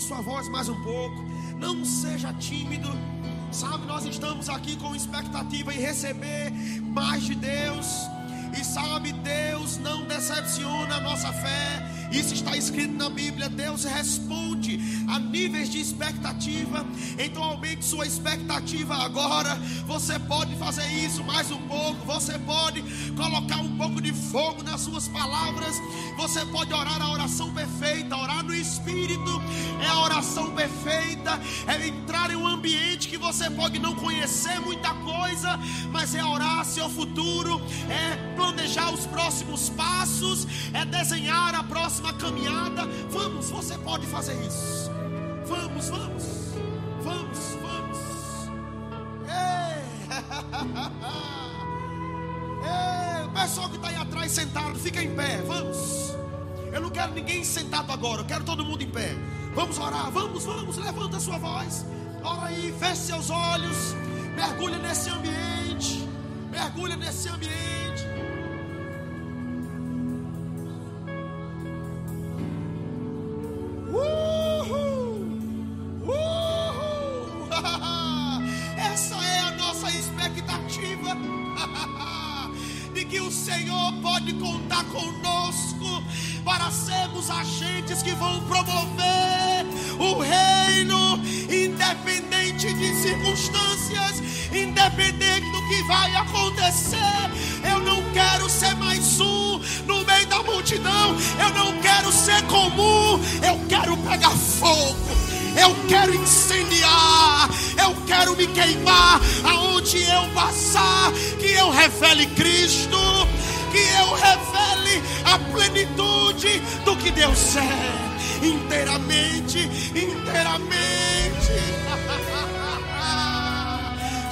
sua voz mais um pouco. Não seja tímido. Sabe, nós estamos aqui com expectativa em receber mais de Deus. E sabe, Deus não decepciona a nossa fé. Isso está escrito na Bíblia. Deus responde a níveis de expectativa. Então aumente sua expectativa agora. Você pode fazer isso mais um pouco. Você pode colocar um pouco de fogo nas suas palavras. Você pode orar a oração perfeita, orar no Espírito. É a oração perfeita. É entrar em um ambiente que você pode não conhecer muita coisa, mas é orar seu futuro, é planejar os próximos passos, é desenhar a próxima caminhada. Vamos, você pode fazer isso. Vamos, vamos, vamos, vamos. Ei. Ei, o pessoal que está aí atrás sentado, fica em pé. Vamos. Eu não quero ninguém sentado agora, eu quero todo mundo em pé. Vamos orar, vamos, vamos, levanta a sua voz. Ora aí, feche seus olhos. Mergulha nesse ambiente. Mergulha nesse ambiente. Conosco para sermos agentes que vão promover o reino, independente de circunstâncias, independente do que vai acontecer. Eu não quero ser mais um no meio da multidão, eu não quero ser comum, eu quero pegar fogo. Eu quero incendiar, eu quero me queimar. Aonde eu passar, que eu revele Cristo, que eu revele a plenitude do que Deus é, inteiramente, inteiramente.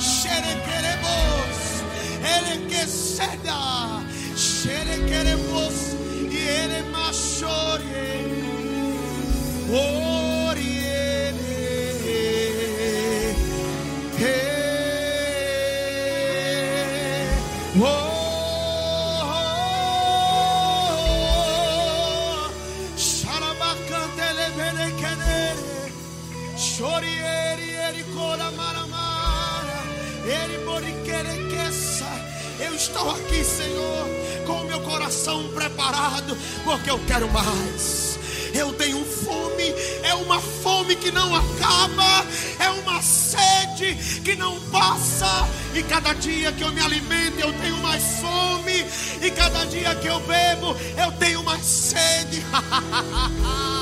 Xerequeremos, ele que ceda, xerequeremos e ele machore. Oriele, estou aqui, Senhor, com o meu coração preparado, porque eu quero mais. Eu tenho fome, é uma fome que não acaba, é uma sede que não passa. E cada dia que eu me alimento, eu tenho mais fome, e cada dia que eu bebo, eu tenho mais sede.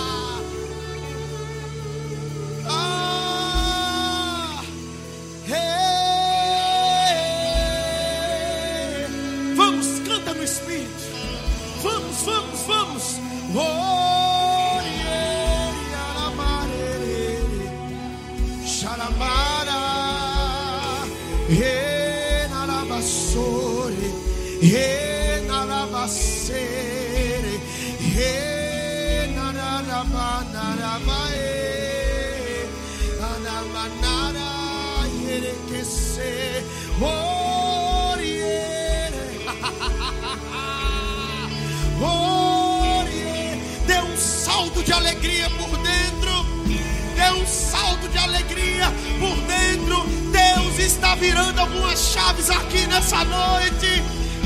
alegria por dentro. Deus está virando algumas chaves aqui nessa noite.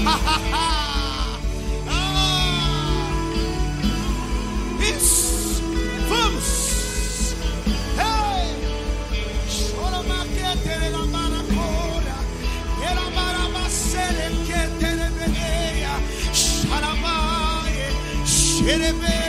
Ah. Isso. Vamos. Hey. Chora. Xerebeia.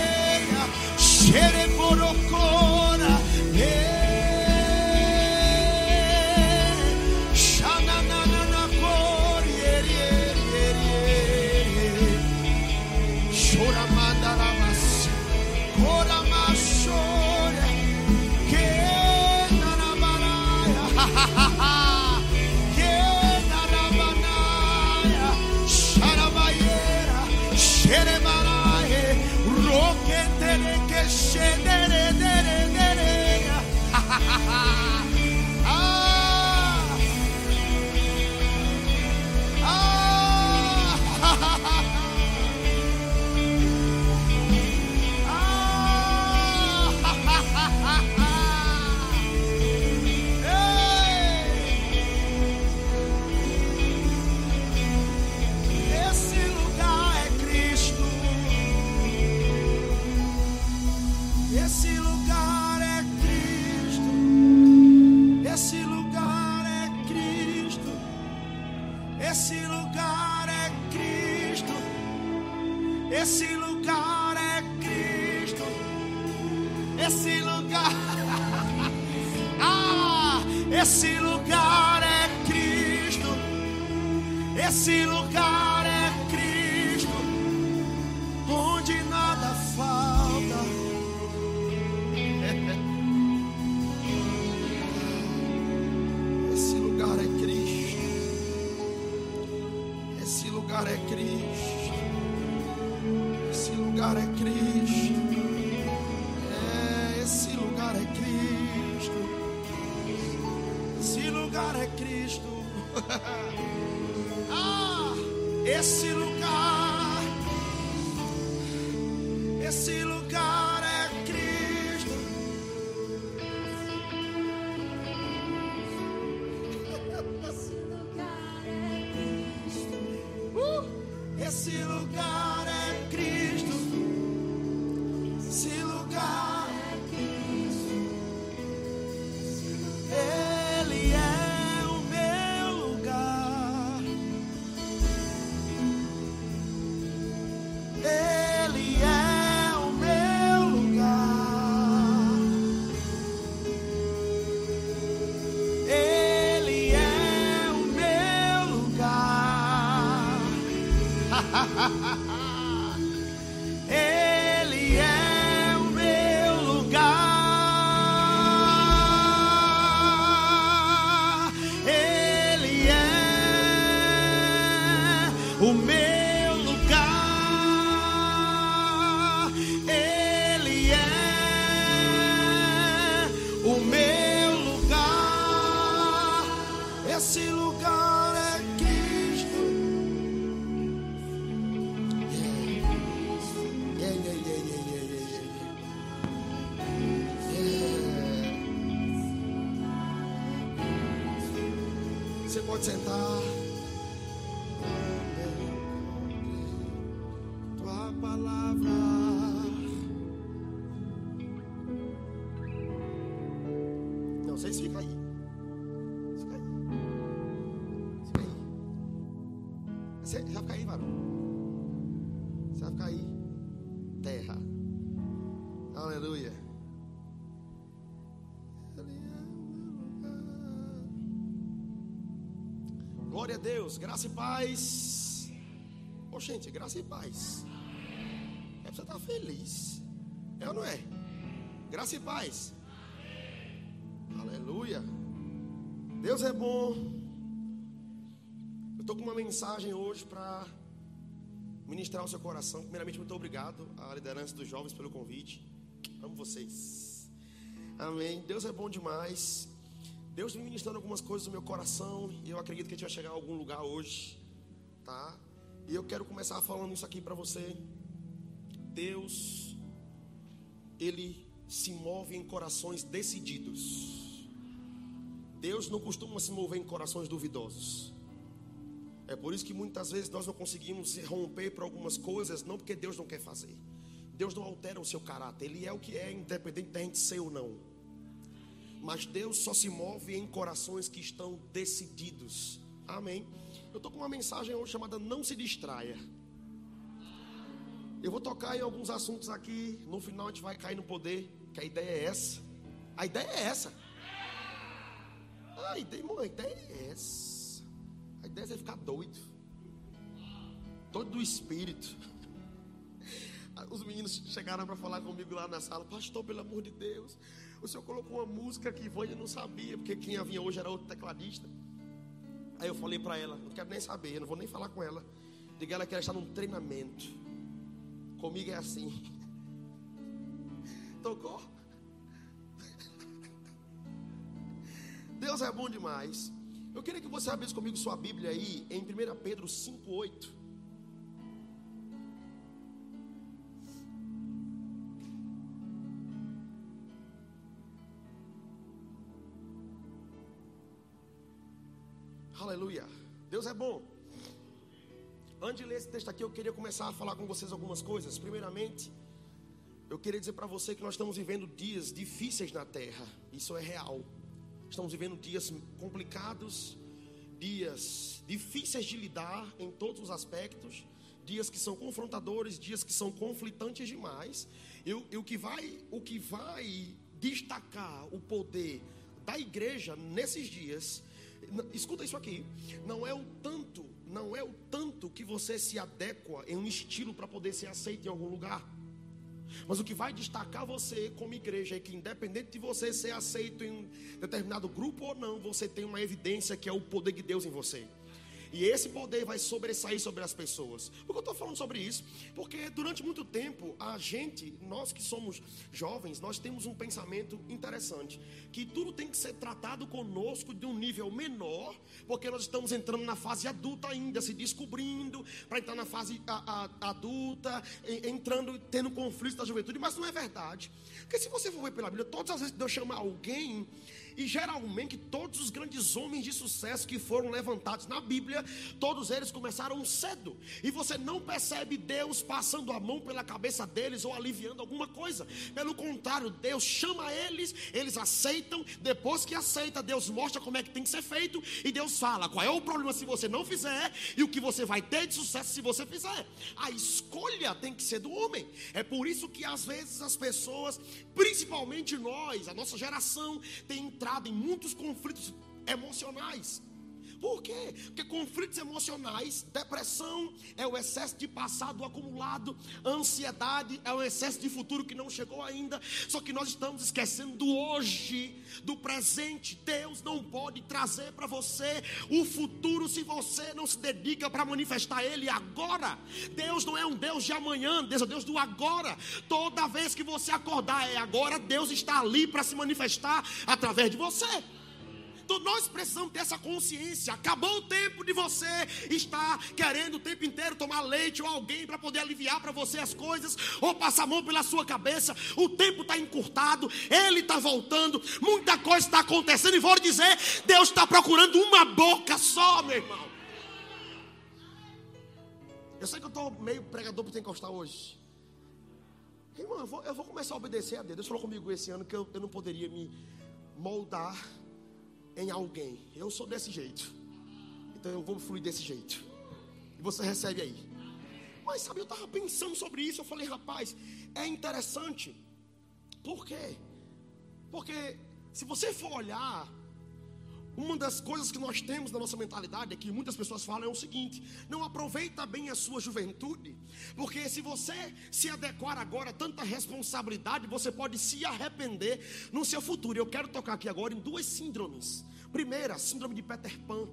Deus. Graça e paz. Ô, gente, graça e paz. É pra você estar feliz. É ou não é? Graça e paz. Aleluia. Deus é bom. Eu estou com uma mensagem hoje para ministrar o seu coração. Primeiramente, muito obrigado à liderança dos jovens pelo convite. Amo vocês. Amém. Deus é bom demais. Deus vem ministrando algumas coisas no meu coração e eu acredito que a gente vai chegar a algum lugar hoje, tá? E eu quero começar falando isso aqui para você. Deus, ele se move em corações decididos. Deus não costuma se mover em corações duvidosos. É por isso que muitas vezes nós não conseguimos romper para algumas coisas, não porque Deus não quer fazer. Deus não altera o seu caráter, Ele é o que é, independente da gente ser ou não. Mas Deus só se move em corações que estão decididos. Amém. Eu estou com uma mensagem hoje chamada Não se distraia. Eu vou tocar em alguns assuntos aqui. No final a gente vai cair no poder. Que a ideia é essa. A ideia é essa. A ideia, irmão, a ideia é essa. A ideia é você ficar doido. Doido do espírito. Os meninos chegaram para falar comigo lá na sala. Pastor, pelo amor de Deus. O senhor colocou uma música que Vânia não sabia. Porque quem havia hoje era outro tecladista. Aí eu falei para ela, não quero nem saber, não vou nem falar com ela. Diga ela que ela está num treinamento. Comigo é assim. Tocou? Deus é bom demais. Eu queria que você abrisse comigo sua Bíblia aí em 1 Pedro 5,8. Aleluia. Deus é bom. Antes de ler esse texto aqui, eu queria começar a falar com vocês algumas coisas. Primeiramente, Eu queria dizer para você que nós estamos vivendo dias difíceis na terra. Isso é real. Estamos vivendo dias complicados, dias difíceis de lidar em todos os aspectos, dias que são confrontadores, dias que são conflitantes demais. E, o que vai, o que vai destacar o poder da igreja nesses dias, escuta isso aqui, não é o tanto, não é o tanto que você se adequa em um estilo para poder ser aceito em algum lugar. Mas o que vai destacar você como igreja é que, independente de você ser aceito em determinado grupo ou não, você tem uma evidência que é o poder de Deus em você. E esse poder vai sobressair sobre as pessoas. Por que eu estou falando sobre isso? Porque durante muito tempo, a gente, nós que somos jovens, nós temos um pensamento interessante. Que tudo tem que ser tratado conosco de um nível menor, porque nós estamos entrando na fase adulta ainda, se descobrindo, para entrar na fase a, a, adulta, entrando, tendo conflitos da juventude. Mas não é verdade. Porque se você for ver pela Bíblia, todas as vezes que Deus chama alguém e geralmente todos os grandes homens de sucesso que foram levantados na Bíblia, todos eles começaram cedo. E você não percebe Deus passando a mão pela cabeça deles ou aliviando alguma coisa. Pelo contrário, Deus chama eles, eles aceitam. Depois que aceita, Deus mostra como é que tem que ser feito. E Deus fala qual é o problema se você não fizer e o que você vai ter de sucesso se você fizer. A escolha tem que ser do homem. É por isso que às vezes as pessoas, principalmente nós, a nossa geração, tem entrado em muitos conflitos emocionais. Por quê? Porque conflitos emocionais, depressão é o excesso de passado acumulado, ansiedade é o excesso de futuro que não chegou ainda. Só que nós estamos esquecendo do hoje, do presente. Deus não pode trazer para você o futuro se você não se dedica para manifestar Ele agora. Deus não é um Deus de amanhã, Deus é um Deus do agora. Toda vez que você acordar é agora, Deus está ali para se manifestar através de você. Então nós precisamos ter essa consciência. Acabou o tempo de você estar querendo o tempo inteiro tomar leite ou alguém para poder aliviar para você as coisas, ou passar a mão pela sua cabeça. O tempo está encurtado, ele está voltando, muita coisa está acontecendo. E vou dizer: Deus está procurando uma boca só, meu irmão. Eu sei que eu estou meio pregador para encostar hoje. Irmão, eu vou, eu vou, começar a obedecer a Deus. Deus falou comigo esse ano que eu, eu não poderia me moldar em alguém. Eu sou desse jeito. Então eu vou fluir desse jeito. E você recebe aí. Mas sabe, eu estava pensando sobre isso. Eu falei, rapaz, é interessante. Por quê? Porque se você for olhar, uma das coisas que nós temos na nossa mentalidade é que muitas pessoas falam é o seguinte: não aproveita bem a sua juventude, porque se você se adequar agora a tanta responsabilidade, você pode se arrepender no seu futuro. Eu quero tocar aqui agora em duas síndromes. Primeira, síndrome de Peter Pan.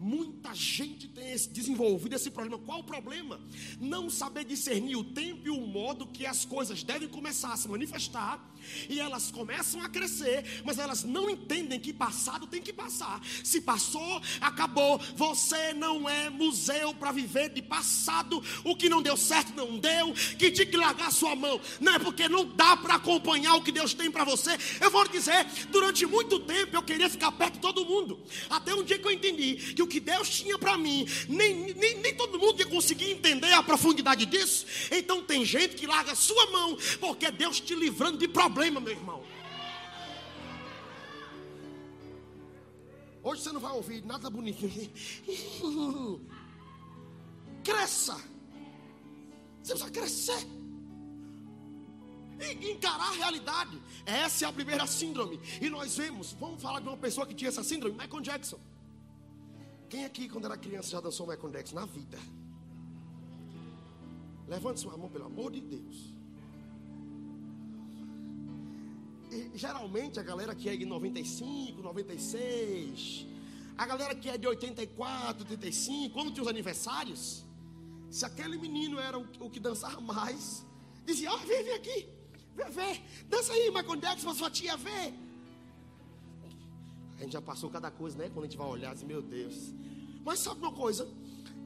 Muita gente tem desenvolvido esse problema. Qual o problema? Não saber discernir o tempo e o modo que as coisas devem começar a se manifestar e elas começam a crescer, mas elas não entendem que passado tem que passar. Se passou, acabou. Você não é museu para viver de passado. O que não deu certo não deu. Que tinha que largar sua mão. Não é porque não dá para acompanhar o que Deus tem para você. Eu vou dizer, durante muito tempo eu queria ficar perto de todo mundo. Até um dia que eu entendi que o que Deus tinha para mim, nem, nem, nem todo mundo ia conseguir entender a profundidade disso. Então tem gente que larga sua mão, porque Deus te livrando de problemas problema, meu irmão. Hoje você não vai ouvir nada bonitinho. Cresça. Você precisa crescer. E encarar a realidade. Essa é a primeira síndrome. E nós vemos, vamos falar de uma pessoa que tinha essa síndrome, Michael Jackson. Quem aqui, quando era criança, já dançou Michael Jackson na vida? Levante sua mão, pelo amor de Deus. Geralmente a galera que é de 95, 96, a galera que é de 84, 85, quando tinha os aniversários, se aquele menino era o, o que dançava mais, dizia: Ó, oh, vem, vem aqui, vem, vem, dança aí, Michael Jackson, sua tia ver. A gente já passou cada coisa, né? Quando a gente vai olhar, assim, meu Deus. Mas sabe uma coisa?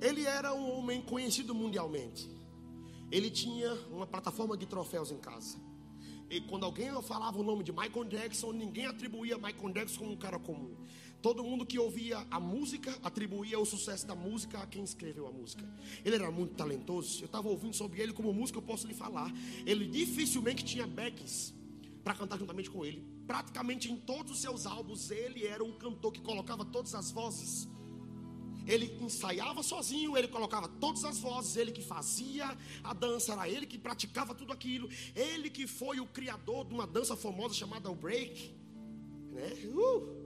Ele era um homem conhecido mundialmente. Ele tinha uma plataforma de troféus em casa. E quando alguém falava o nome de Michael Jackson, ninguém atribuía Michael Jackson como um cara comum. Todo mundo que ouvia a música atribuía o sucesso da música a quem escreveu a música. Ele era muito talentoso. Eu estava ouvindo sobre ele como música, eu posso lhe falar. Ele dificilmente tinha backs para cantar juntamente com ele. Praticamente em todos os seus álbuns, ele era um cantor que colocava todas as vozes. Ele ensaiava sozinho, ele colocava todas as vozes, ele que fazia a dança, era ele que praticava tudo aquilo. Ele que foi o criador de uma dança famosa chamada o break, né? Uh!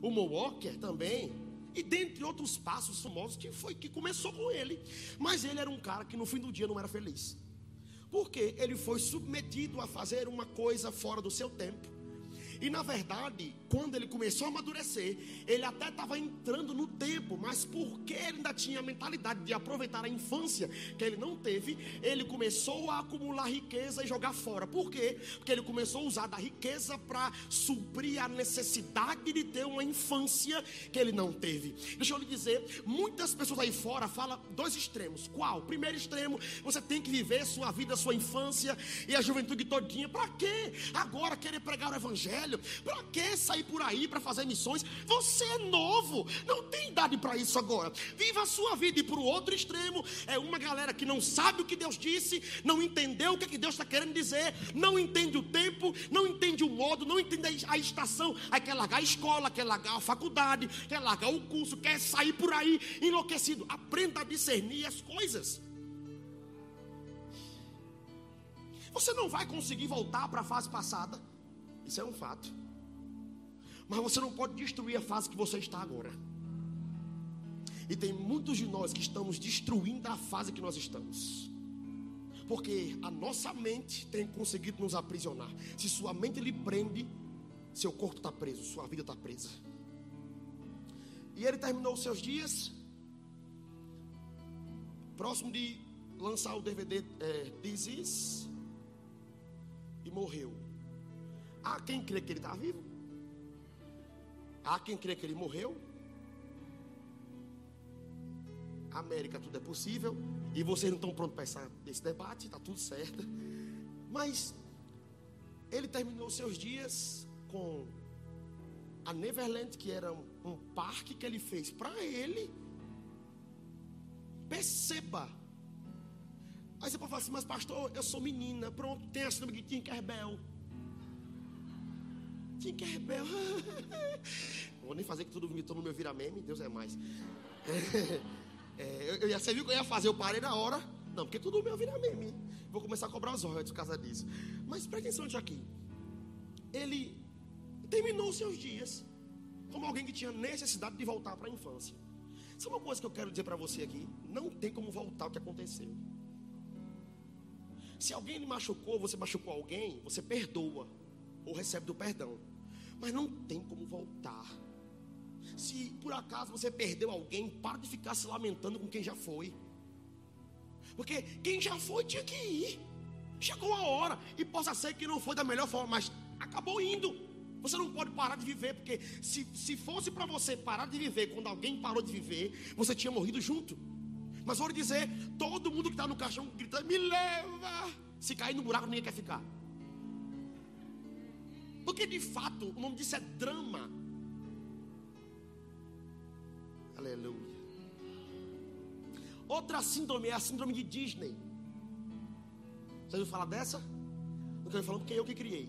O Moonwalker também. E dentre outros passos famosos que foi que começou com ele. Mas ele era um cara que no fim do dia não era feliz. Porque ele foi submetido a fazer uma coisa fora do seu tempo e na verdade, quando ele começou a amadurecer, ele até estava entrando no tempo, mas porque ele ainda tinha a mentalidade de aproveitar a infância que ele não teve, ele começou a acumular riqueza e jogar fora. Por quê? Porque ele começou a usar da riqueza para suprir a necessidade de ter uma infância que ele não teve. Deixa eu lhe dizer, muitas pessoas aí fora falam dois extremos. Qual? Primeiro extremo, você tem que viver sua vida, sua infância e a juventude todinha. Para quê? Agora querer pregar o evangelho velho. Para que sair por aí para fazer missões? Você é novo, não tem idade para isso agora. Viva a sua vida. E para o outro extremo, é uma galera que não sabe o que Deus disse, não entendeu o que, é que Deus está querendo dizer, não entende o tempo, não entende o modo, não entende a estação. Aí quer largar a escola, quer largar a faculdade, quer largar o curso, quer sair por aí enlouquecido. Aprenda a discernir as coisas. Você não vai conseguir voltar para a fase passada. Isso é um fato. Mas você não pode destruir a fase que você está agora. E tem muitos de nós que estamos destruindo a fase que nós estamos. Porque a nossa mente tem conseguido nos aprisionar. Se sua mente lhe prende, seu corpo está preso, sua vida está presa. E ele terminou os seus dias, próximo de lançar o DVD é, Is, e morreu. Há quem crê que ele está vivo. Há quem crê que ele morreu. América, tudo é possível. E vocês não estão prontos para esse debate, está tudo certo. Mas ele terminou seus dias com a Neverland, que era um parque que ele fez para ele. Perceba. Aí você pode falar assim, mas pastor, eu sou menina, pronto, tem a síndrome de Tinkerbell. Tinkerbell. Não vou nem fazer que tudo vomitou no meu vira meme, Deus é mais. É, eu, eu, você viu que eu ia fazer, eu parei na hora. Não, porque tudo meu vira meme. Vou começar a cobrar os royalties por causa disso. Mas presta atenção aqui. Ele terminou seus dias como alguém que tinha necessidade de voltar para a infância. Sabe uma coisa que eu quero dizer para você aqui? Não tem como voltar o que aconteceu. Se alguém lhe machucou, você machucou alguém, você perdoa ou recebe do perdão mas não tem como voltar. Se por acaso você perdeu alguém, para de ficar se lamentando com quem já foi. Porque quem já foi tinha que ir. Chegou a hora, e possa ser que não foi da melhor forma, mas acabou indo. Você não pode parar de viver, porque se, se fosse para você parar de viver quando alguém parou de viver, você tinha morrido junto. Mas vou lhe dizer: todo mundo que está no caixão gritando, me leva. Se cair no buraco, ninguém quer ficar. Porque de fato, o nome disso é drama. Aleluia. Outra síndrome é a síndrome de Disney. Você ouviu falar dessa? Não quero falar porque eu que criei.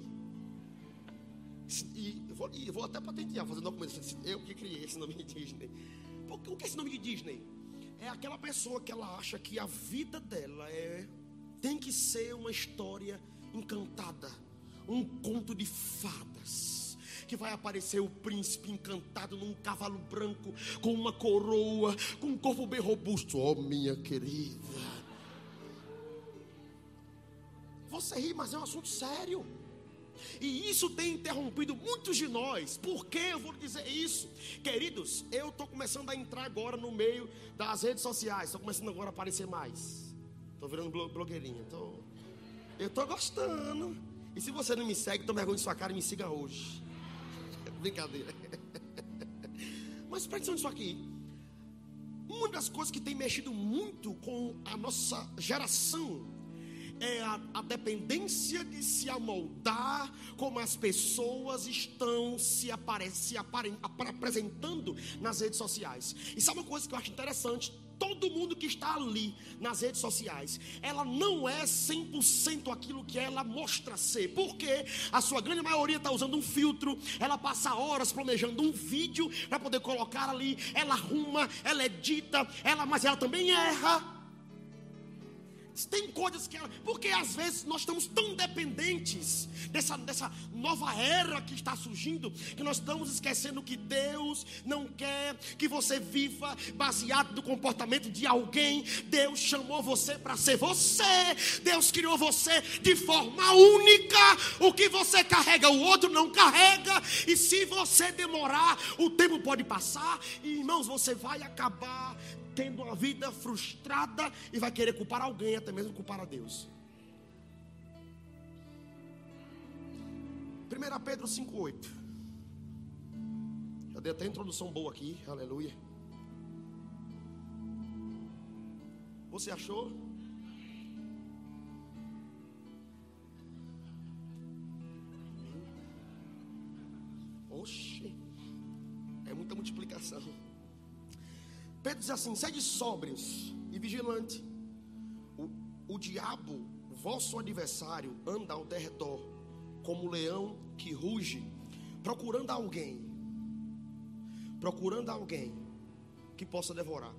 E eu vou, eu vou até patentear, fazer documento. Eu que criei esse nome de Disney. Porque, o que é esse nome de Disney? É aquela pessoa que ela acha que a vida dela é tem que ser uma história encantada um conto de fadas. Que vai aparecer o príncipe encantado num cavalo branco, com uma coroa, com um corpo bem robusto. Oh, minha querida. Você ri, mas é um assunto sério. E isso tem interrompido muitos de nós. Por que eu vou dizer isso? Queridos, eu estou começando a entrar agora no meio das redes sociais. Estou começando agora a aparecer mais. Estou virando blogueirinha. Tô... Eu estou gostando. E se você não me segue, tome vergonha de sua cara e me siga hoje. Brincadeira. Mas presta atenção nisso aqui. Uma das coisas que tem mexido muito com a nossa geração é a, a, dependência de se amoldar como as pessoas estão se, apare, se apare, apresentando nas redes sociais. E sabe uma coisa que eu acho interessante? Todo mundo que está ali nas redes sociais, ela não é 100% aquilo que ela mostra ser, porque a sua grande maioria está usando um filtro, ela passa horas planejando um vídeo para poder colocar ali, ela arruma, ela edita, ela, mas ela também erra. Tem coisas que. Porque às vezes nós estamos tão dependentes dessa, dessa nova era que está surgindo, que nós estamos esquecendo que Deus não quer que você viva baseado no comportamento de alguém. Deus chamou você para ser você. Deus criou você de forma única. O que você carrega, o outro não carrega. E se você demorar, o tempo pode passar. E irmãos, você vai acabar tendo uma vida frustrada e vai querer culpar alguém, até mesmo culpar a Deus. 1 Pedro 5,8. Já dei até introdução boa aqui, aleluia. Você achou? Oxe, é muita multiplicação. Pedro diz assim: sede sóbrios e vigilante. O, o diabo, vosso adversário, anda ao derredor, como um leão que ruge, procurando alguém, procurando alguém que possa devorar.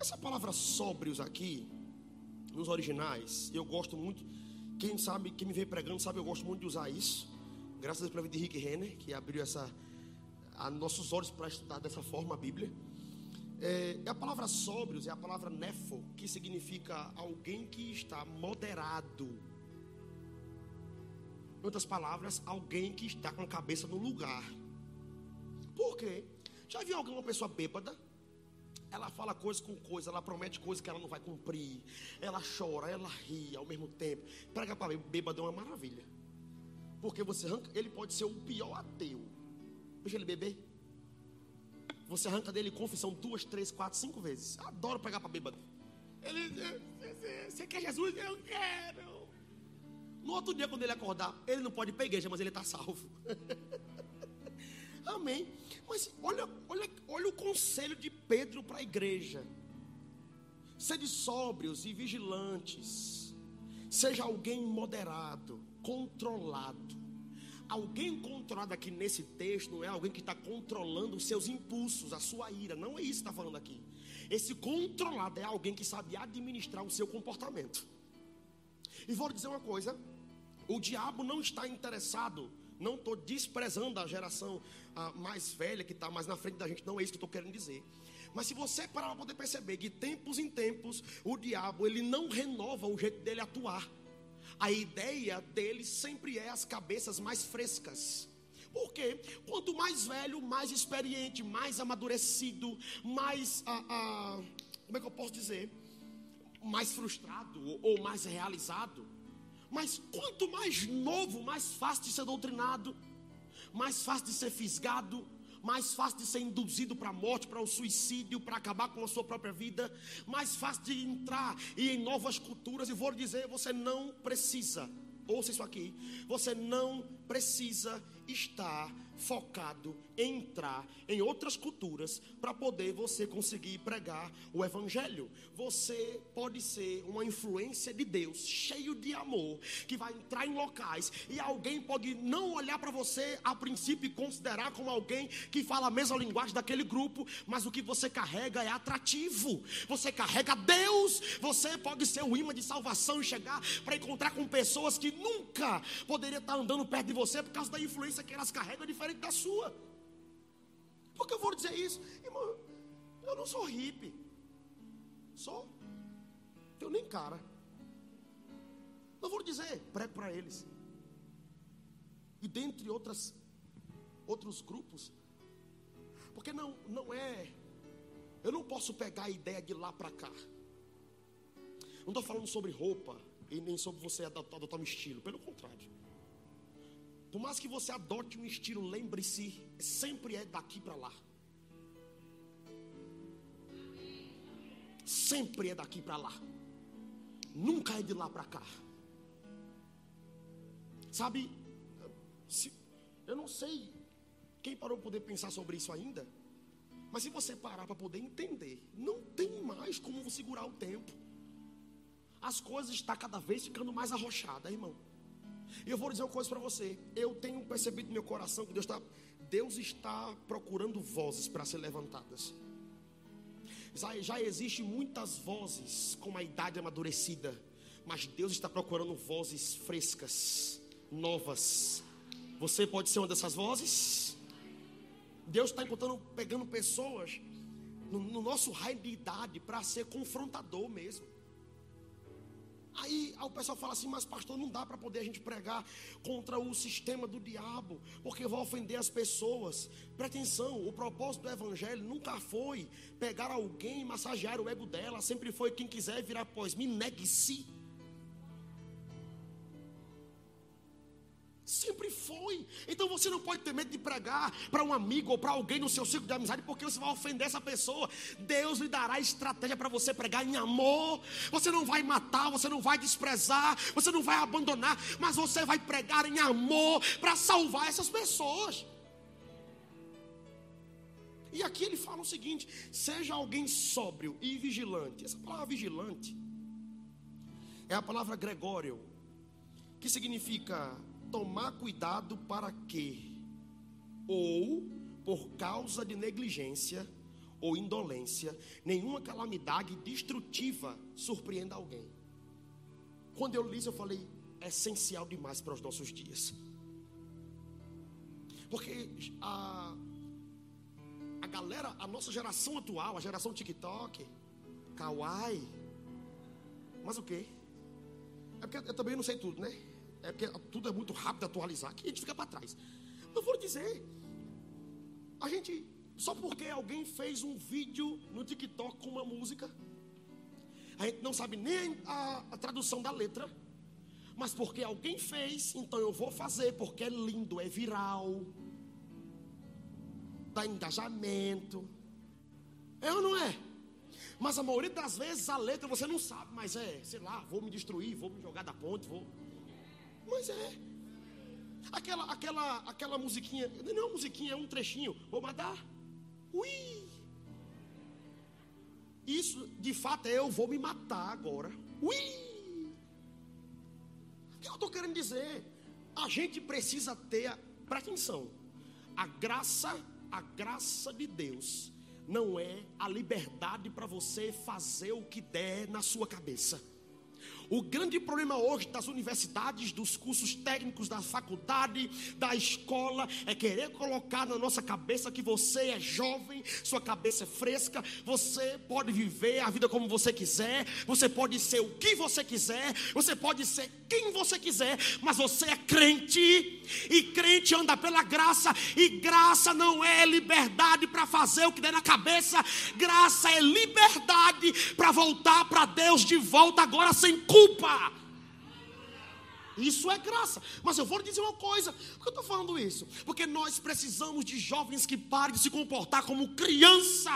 Essa palavra sóbrios aqui, nos originais, eu gosto muito. Quem sabe, quem me vem pregando, sabe, eu gosto muito de usar isso. Graças a Deus pela vida de Rick Renner, que abriu essa, a nossos olhos para estudar dessa forma a Bíblia. É, a palavra sóbrios é a palavra nefo, que significa alguém que está moderado. Em outras palavras, alguém que está com a cabeça no lugar. Por quê? Já viu alguma pessoa bêbada? Ela fala coisa com coisa, ela promete coisa que ela não vai cumprir. Ela chora, ela ri ao mesmo tempo. Prega para bêbado é uma maravilha. Porque você arranca, ele pode ser o pior ateu. Deixa ele beber. Você arranca dele confissão duas, três, quatro, cinco vezes. Adoro pegar para bêbado. Ele você quer Jesus? Eu quero. No outro dia, quando ele acordar, ele não pode ir para a igreja, mas ele está salvo. Amém. Mas olha, olha, olha o conselho de Pedro para a igreja. Sede sóbrios e vigilantes. Seja alguém moderado, controlado Alguém controlado aqui nesse texto não é alguém que está controlando os seus impulsos, a sua ira. Não é isso que está falando aqui. Esse controlado é alguém que sabe administrar o seu comportamento. E vou dizer uma coisa: o diabo não está interessado. Não estou desprezando a geração a mais velha que está mais na frente da gente. Não é isso que estou querendo dizer. Mas se você parar para poder perceber que tempos em tempos o diabo ele não renova o jeito dele atuar a ideia dele sempre é as cabeças mais frescas. Porque quanto mais velho, mais experiente, mais amadurecido, mais, ah, ah, como é que eu posso dizer? Mais frustrado ou mais realizado. Mas quanto mais novo, mais fácil de ser doutrinado, mais fácil de ser fisgado, mais fácil de ser induzido para a morte, para o suicídio, para acabar com a sua própria vida, mais fácil de entrar e em novas culturas. E vou lhe dizer: você não precisa, ouça isso aqui, você não precisa estar focado em entrar em outras culturas para poder você conseguir pregar o evangelho. Você pode ser uma influência de Deus, cheio de amor, que vai entrar em locais e alguém pode não olhar para você a princípio e considerar como alguém que fala a mesma linguagem daquele grupo, mas o que você carrega é atrativo. Você carrega Deus, você pode ser o imã de salvação e chegar para encontrar com pessoas que nunca poderiam estar andando perto de você por causa da influência que elas carregam diferente da sua. Por que eu vou dizer isso? Irmão, eu não sou hippie. Sou. Tenho nem cara. Não vou dizer, prego para eles. E dentre outras, outros grupos. Porque não, não é. Eu não posso pegar a ideia de lá para cá. Não estou falando sobre roupa e nem sobre você adotar, adotar um estilo. Pelo contrário. Por mais que você adote um estilo, lembre-se, sempre é daqui para lá. Sempre é daqui para lá. Nunca é de lá para cá. Sabe, se, eu não sei quem parou para poder pensar sobre isso ainda, mas se você parar para poder entender, não tem mais como segurar o tempo. As coisas estão cada vez ficando mais arrochadas, irmão. E eu vou dizer uma coisa para você. Eu tenho percebido no meu coração que Deus está, Deus está procurando vozes para ser levantadas. Já, já existe muitas vozes com a idade amadurecida, mas Deus está procurando vozes frescas, novas. Você pode ser uma dessas vozes? Deus está encontrando, pegando pessoas no, no nosso raio de idade para ser confrontador mesmo. Aí, o pessoal fala assim, mas pastor, não dá para poder a gente pregar contra o sistema do diabo, porque vai ofender as pessoas. Presta atenção, o propósito do evangelho nunca foi pegar alguém e massagear o ego dela, sempre foi quem quiser virar após mim, negue-se. Sempre foi. Então você não pode ter medo de pregar para um amigo ou para alguém no seu círculo de amizade, porque você vai ofender essa pessoa. Deus lhe dará estratégia para você pregar em amor. Você não vai matar, você não vai desprezar, você não vai abandonar, mas você vai pregar em amor para salvar essas pessoas. E aqui ele fala o seguinte: seja alguém sóbrio e vigilante. Essa palavra vigilante é a palavra gregório, que significa tomar cuidado para que, ou por causa de negligência ou indolência, nenhuma calamidade destrutiva surpreenda alguém. Quando eu li isso, eu falei, é essencial demais para os nossos dias. Porque a, a galera, a nossa geração atual, a geração TikTok, Kawaii, mas o que? É porque eu também não sei tudo, né? É porque tudo é muito rápido atualizar, que a gente fica para trás. Eu vou dizer, a gente, só porque alguém fez um vídeo no TikTok com uma música, a gente não sabe nem a, a tradução da letra, mas porque alguém fez, então eu vou fazer, porque é lindo, é viral, dá engajamento. É ou não é? Mas a maioria das vezes a letra você não sabe, mas é, sei lá, vou me destruir, vou me jogar da ponte, vou. Mas é. Aquela, aquela, aquela musiquinha, não é uma musiquinha, é um trechinho. Vou matar. Ui. Isso, de fato, é eu vou me matar agora. Ui. O que eu estou querendo dizer? A gente precisa ter, presta atenção, a graça, a graça de Deus não é a liberdade para você fazer o que der na sua cabeça. O grande problema hoje das universidades, dos cursos técnicos, da faculdade, da escola, é querer colocar na nossa cabeça que você é jovem, sua cabeça é fresca, você pode viver a vida como você quiser, você pode ser o que você quiser, você pode ser quem você quiser, mas você é crente, e crente anda pela graça, e graça não é liberdade para fazer o que der na cabeça, graça é liberdade para voltar para Deus de volta agora sem culpa culpa. Isso é graça. Mas eu vou lhe dizer uma coisa. Por que eu estou falando isso? Porque nós precisamos de jovens que parem de se comportar como criança.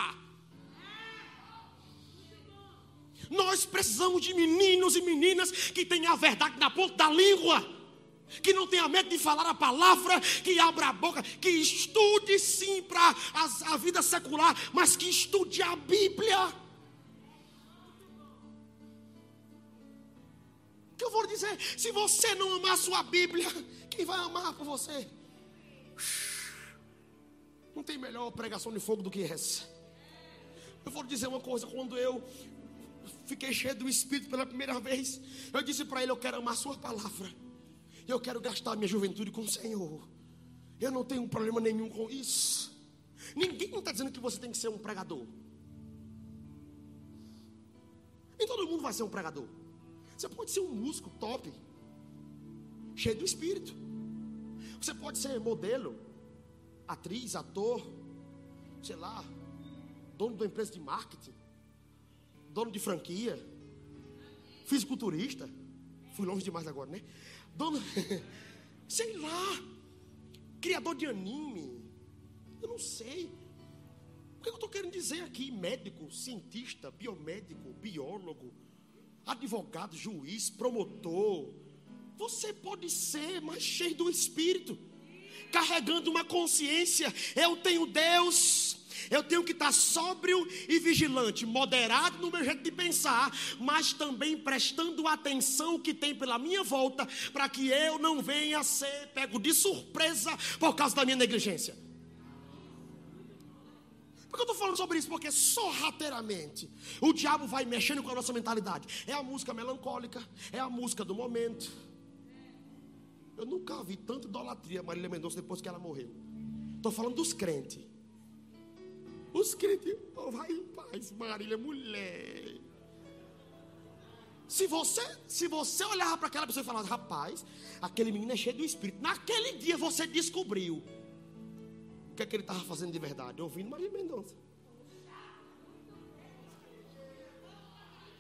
Nós precisamos de meninos e meninas que tenham a verdade na ponta da língua. Que não tenha medo de falar a palavra, que abra a boca, que estude sim para a, a vida secular, mas que estude a Bíblia. Que eu vou dizer? Se você não amar sua Bíblia, quem vai amar por você? Não tem melhor pregação de fogo do que essa. Eu vou dizer uma coisa: quando eu fiquei cheio do Espírito pela primeira vez, eu disse para ele: Eu quero amar Sua palavra, eu quero gastar minha juventude com o Senhor. Eu não tenho problema nenhum com isso. Ninguém está dizendo que você tem que ser um pregador. Nem todo mundo vai ser um pregador. Você pode ser um músico top, cheio do espírito. Você pode ser modelo, atriz, ator, sei lá, dono de uma empresa de marketing, dono de franquia, fisiculturista. Fui longe demais agora, né? Dono, sei lá, criador de anime. Eu não sei. O que eu estou querendo dizer aqui? Médico, cientista, biomédico, biólogo advogado, juiz, promotor, Você pode ser mais cheio do Espírito, carregando uma consciência. Eu tenho Deus. Eu tenho que estar sóbrio e vigilante, moderado no meu jeito de pensar, mas também prestando atenção que tem pela minha volta, para que eu não venha ser pego de surpresa por causa da minha negligência. Por que eu estou falando sobre isso? Porque sorrateiramente o diabo vai mexendo com a nossa mentalidade. É a música melancólica, é a música do momento. Eu nunca vi tanta idolatria Marília Mendonça depois que ela morreu. Estou falando dos crentes. Os crentes, oh, vai em paz, Marília, mulher. Se você, se você olhar para aquela pessoa e falar, rapaz, aquele menino é cheio do espírito. Naquele dia você descobriu que é que ele estava fazendo de verdade, ouvindo Marília Mendonça.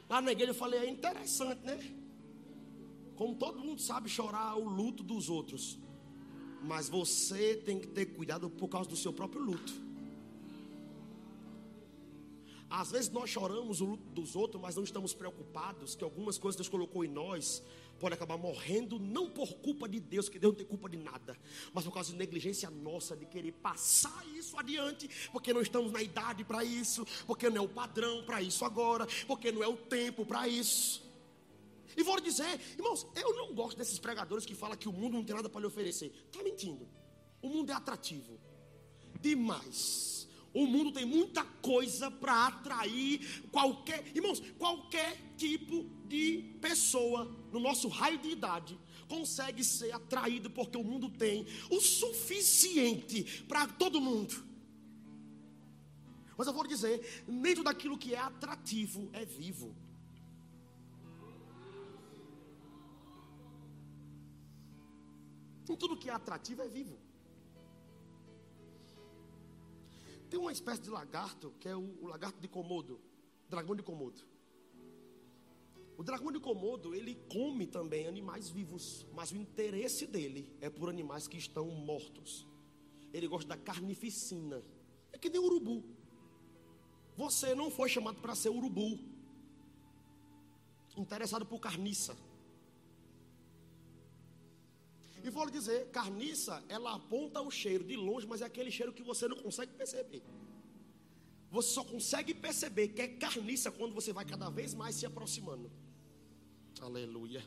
Lá na igreja eu falei, é interessante, né? Como todo mundo sabe chorar o luto dos outros. Mas você tem que ter cuidado por causa do seu próprio luto. Às vezes nós choramos o luto dos outros, mas não estamos preocupados que algumas coisas Deus colocou em nós podem acabar morrendo, não por culpa de Deus, que Deus não tem culpa de nada, mas por causa de negligência nossa de querer passar isso adiante, porque não estamos na idade para isso, porque não é o padrão para isso agora, porque não é o tempo para isso. E vou dizer, irmãos, eu não gosto desses pregadores que falam que o mundo não tem nada para lhe oferecer. Está mentindo. O mundo é atrativo demais. O mundo tem muita coisa para atrair qualquer, irmãos, qualquer tipo de pessoa no nosso raio de idade consegue ser atraído porque o mundo tem o suficiente para todo mundo. Mas eu vou dizer, dentro daquilo que é atrativo é vivo. Em tudo que é atrativo é vivo. Tem uma espécie de lagarto, que é o, o lagarto de Komodo, dragão de Komodo. O dragão de Komodo, ele come também animais vivos, mas o interesse dele é por animais que estão mortos. Ele gosta da carnificina. É que nem urubu. Você não foi chamado para ser urubu. Interessado por carniça. E vou lhe dizer, carniça, ela aponta o cheiro de longe, mas é aquele cheiro que você não consegue perceber. Você só consegue perceber que é carniça quando você vai cada vez mais se aproximando. Aleluia.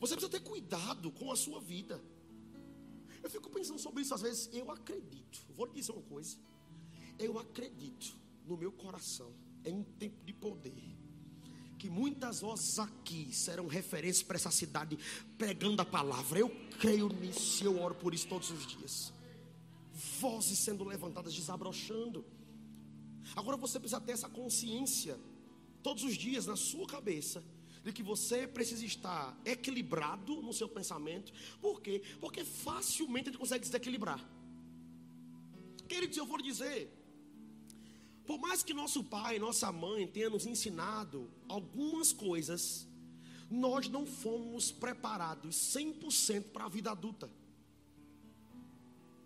Você precisa ter cuidado com a sua vida. Eu fico pensando sobre isso às vezes. Eu acredito. Vou lhe dizer uma coisa. Eu acredito no meu coração em tempo de poder que muitas vozes aqui serão referências para essa cidade pregando a palavra. Eu creio nisso, eu oro por isso todos os dias. Vozes sendo levantadas, desabrochando. Agora você precisa ter essa consciência todos os dias na sua cabeça de que você precisa estar equilibrado no seu pensamento. Por quê? Porque facilmente ele consegue se desequilibrar. Queridos, eu vou lhe dizer, por mais que nosso pai, nossa mãe tenha nos ensinado algumas coisas, nós não fomos preparados 100% para a vida adulta.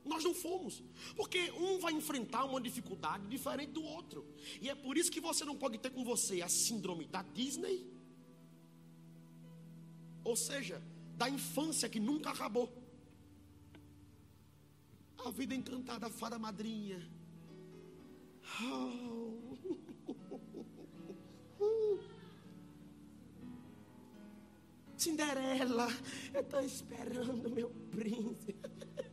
Nós não fomos, porque um vai enfrentar uma dificuldade diferente do outro, e é por isso que você não pode ter com você a síndrome da Disney, ou seja, da infância que nunca acabou, a vida encantada, a fada madrinha, Cinderela, eu estou esperando meu príncipe.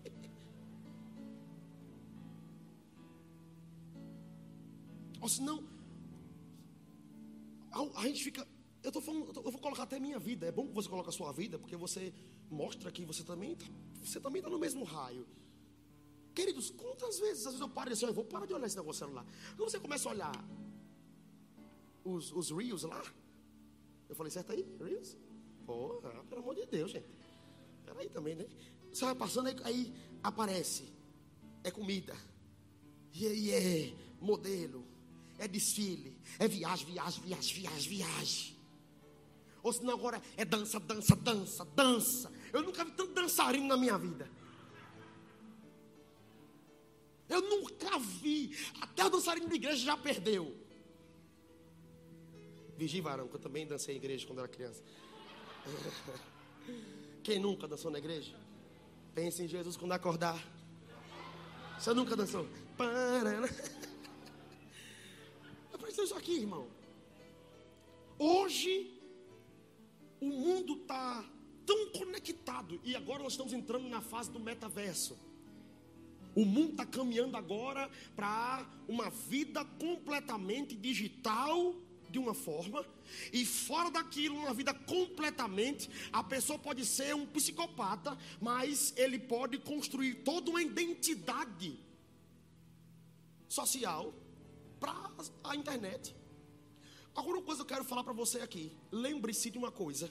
Ou senão, a, a gente fica. Eu, tô falando, eu, vou colocar até minha vida. É bom que você coloque a sua vida, porque você mostra que você também tá, você também está no mesmo raio. Queridos, quantas vezes, às vezes eu paro e assim, eu vou parar de olhar esse negócio celular. Quando você começa a olhar os, os Reels lá, eu falei, certo aí? Reels? Porra, pelo amor de Deus, gente. Peraí também, né? Você vai passando aí, aí aparece. É comida. E aí é modelo. É desfile. É viagem, viagem, viagem, viagem, viagem. Ou senão agora é dança, dança, dança, dança. Eu nunca vi tanto dançarino na minha vida. Eu nunca vi. Até o dançarino da igreja já perdeu. Vigi varão, que eu também dancei em igreja quando era criança. Quem nunca dançou na igreja? Pense em Jesus quando acordar. Você nunca dançou? Presta isso aqui, irmão. Hoje, o mundo está tão conectado. E agora nós estamos entrando na fase do metaverso. O mundo está caminhando agora para uma vida completamente digital de uma forma, e fora daquilo, uma vida completamente, a pessoa pode ser um psicopata, mas ele pode construir toda uma identidade social para a internet. Agora, uma coisa que eu quero falar para você aqui: lembre-se de uma coisa.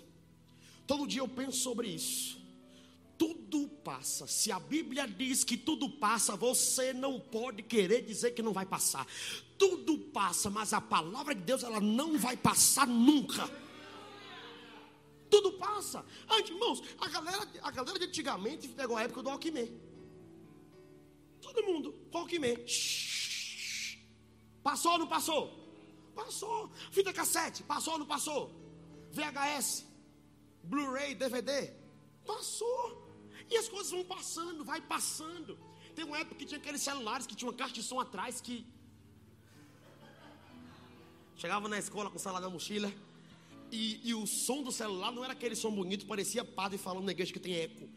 Todo dia eu penso sobre isso. Tudo passa. Se a Bíblia diz que tudo passa, você não pode querer dizer que não vai passar. Tudo passa, mas a palavra de Deus ela não vai passar nunca. Tudo passa. Antes, irmãos, a galera, a galera de antigamente pegou a época do Alckmin. Todo mundo, Alckmin. Passou ou não passou? Passou. Fita cassete, passou ou não passou? VHS, Blu-ray, DVD, passou. E as coisas vão passando, vai passando. Tem uma época que tinha aqueles celulares que tinha uma caixa de som atrás que. Chegava na escola com o celular na mochila. E, e, o som do celular não era aquele som bonito, parecia padre falando na igreja que tem eco.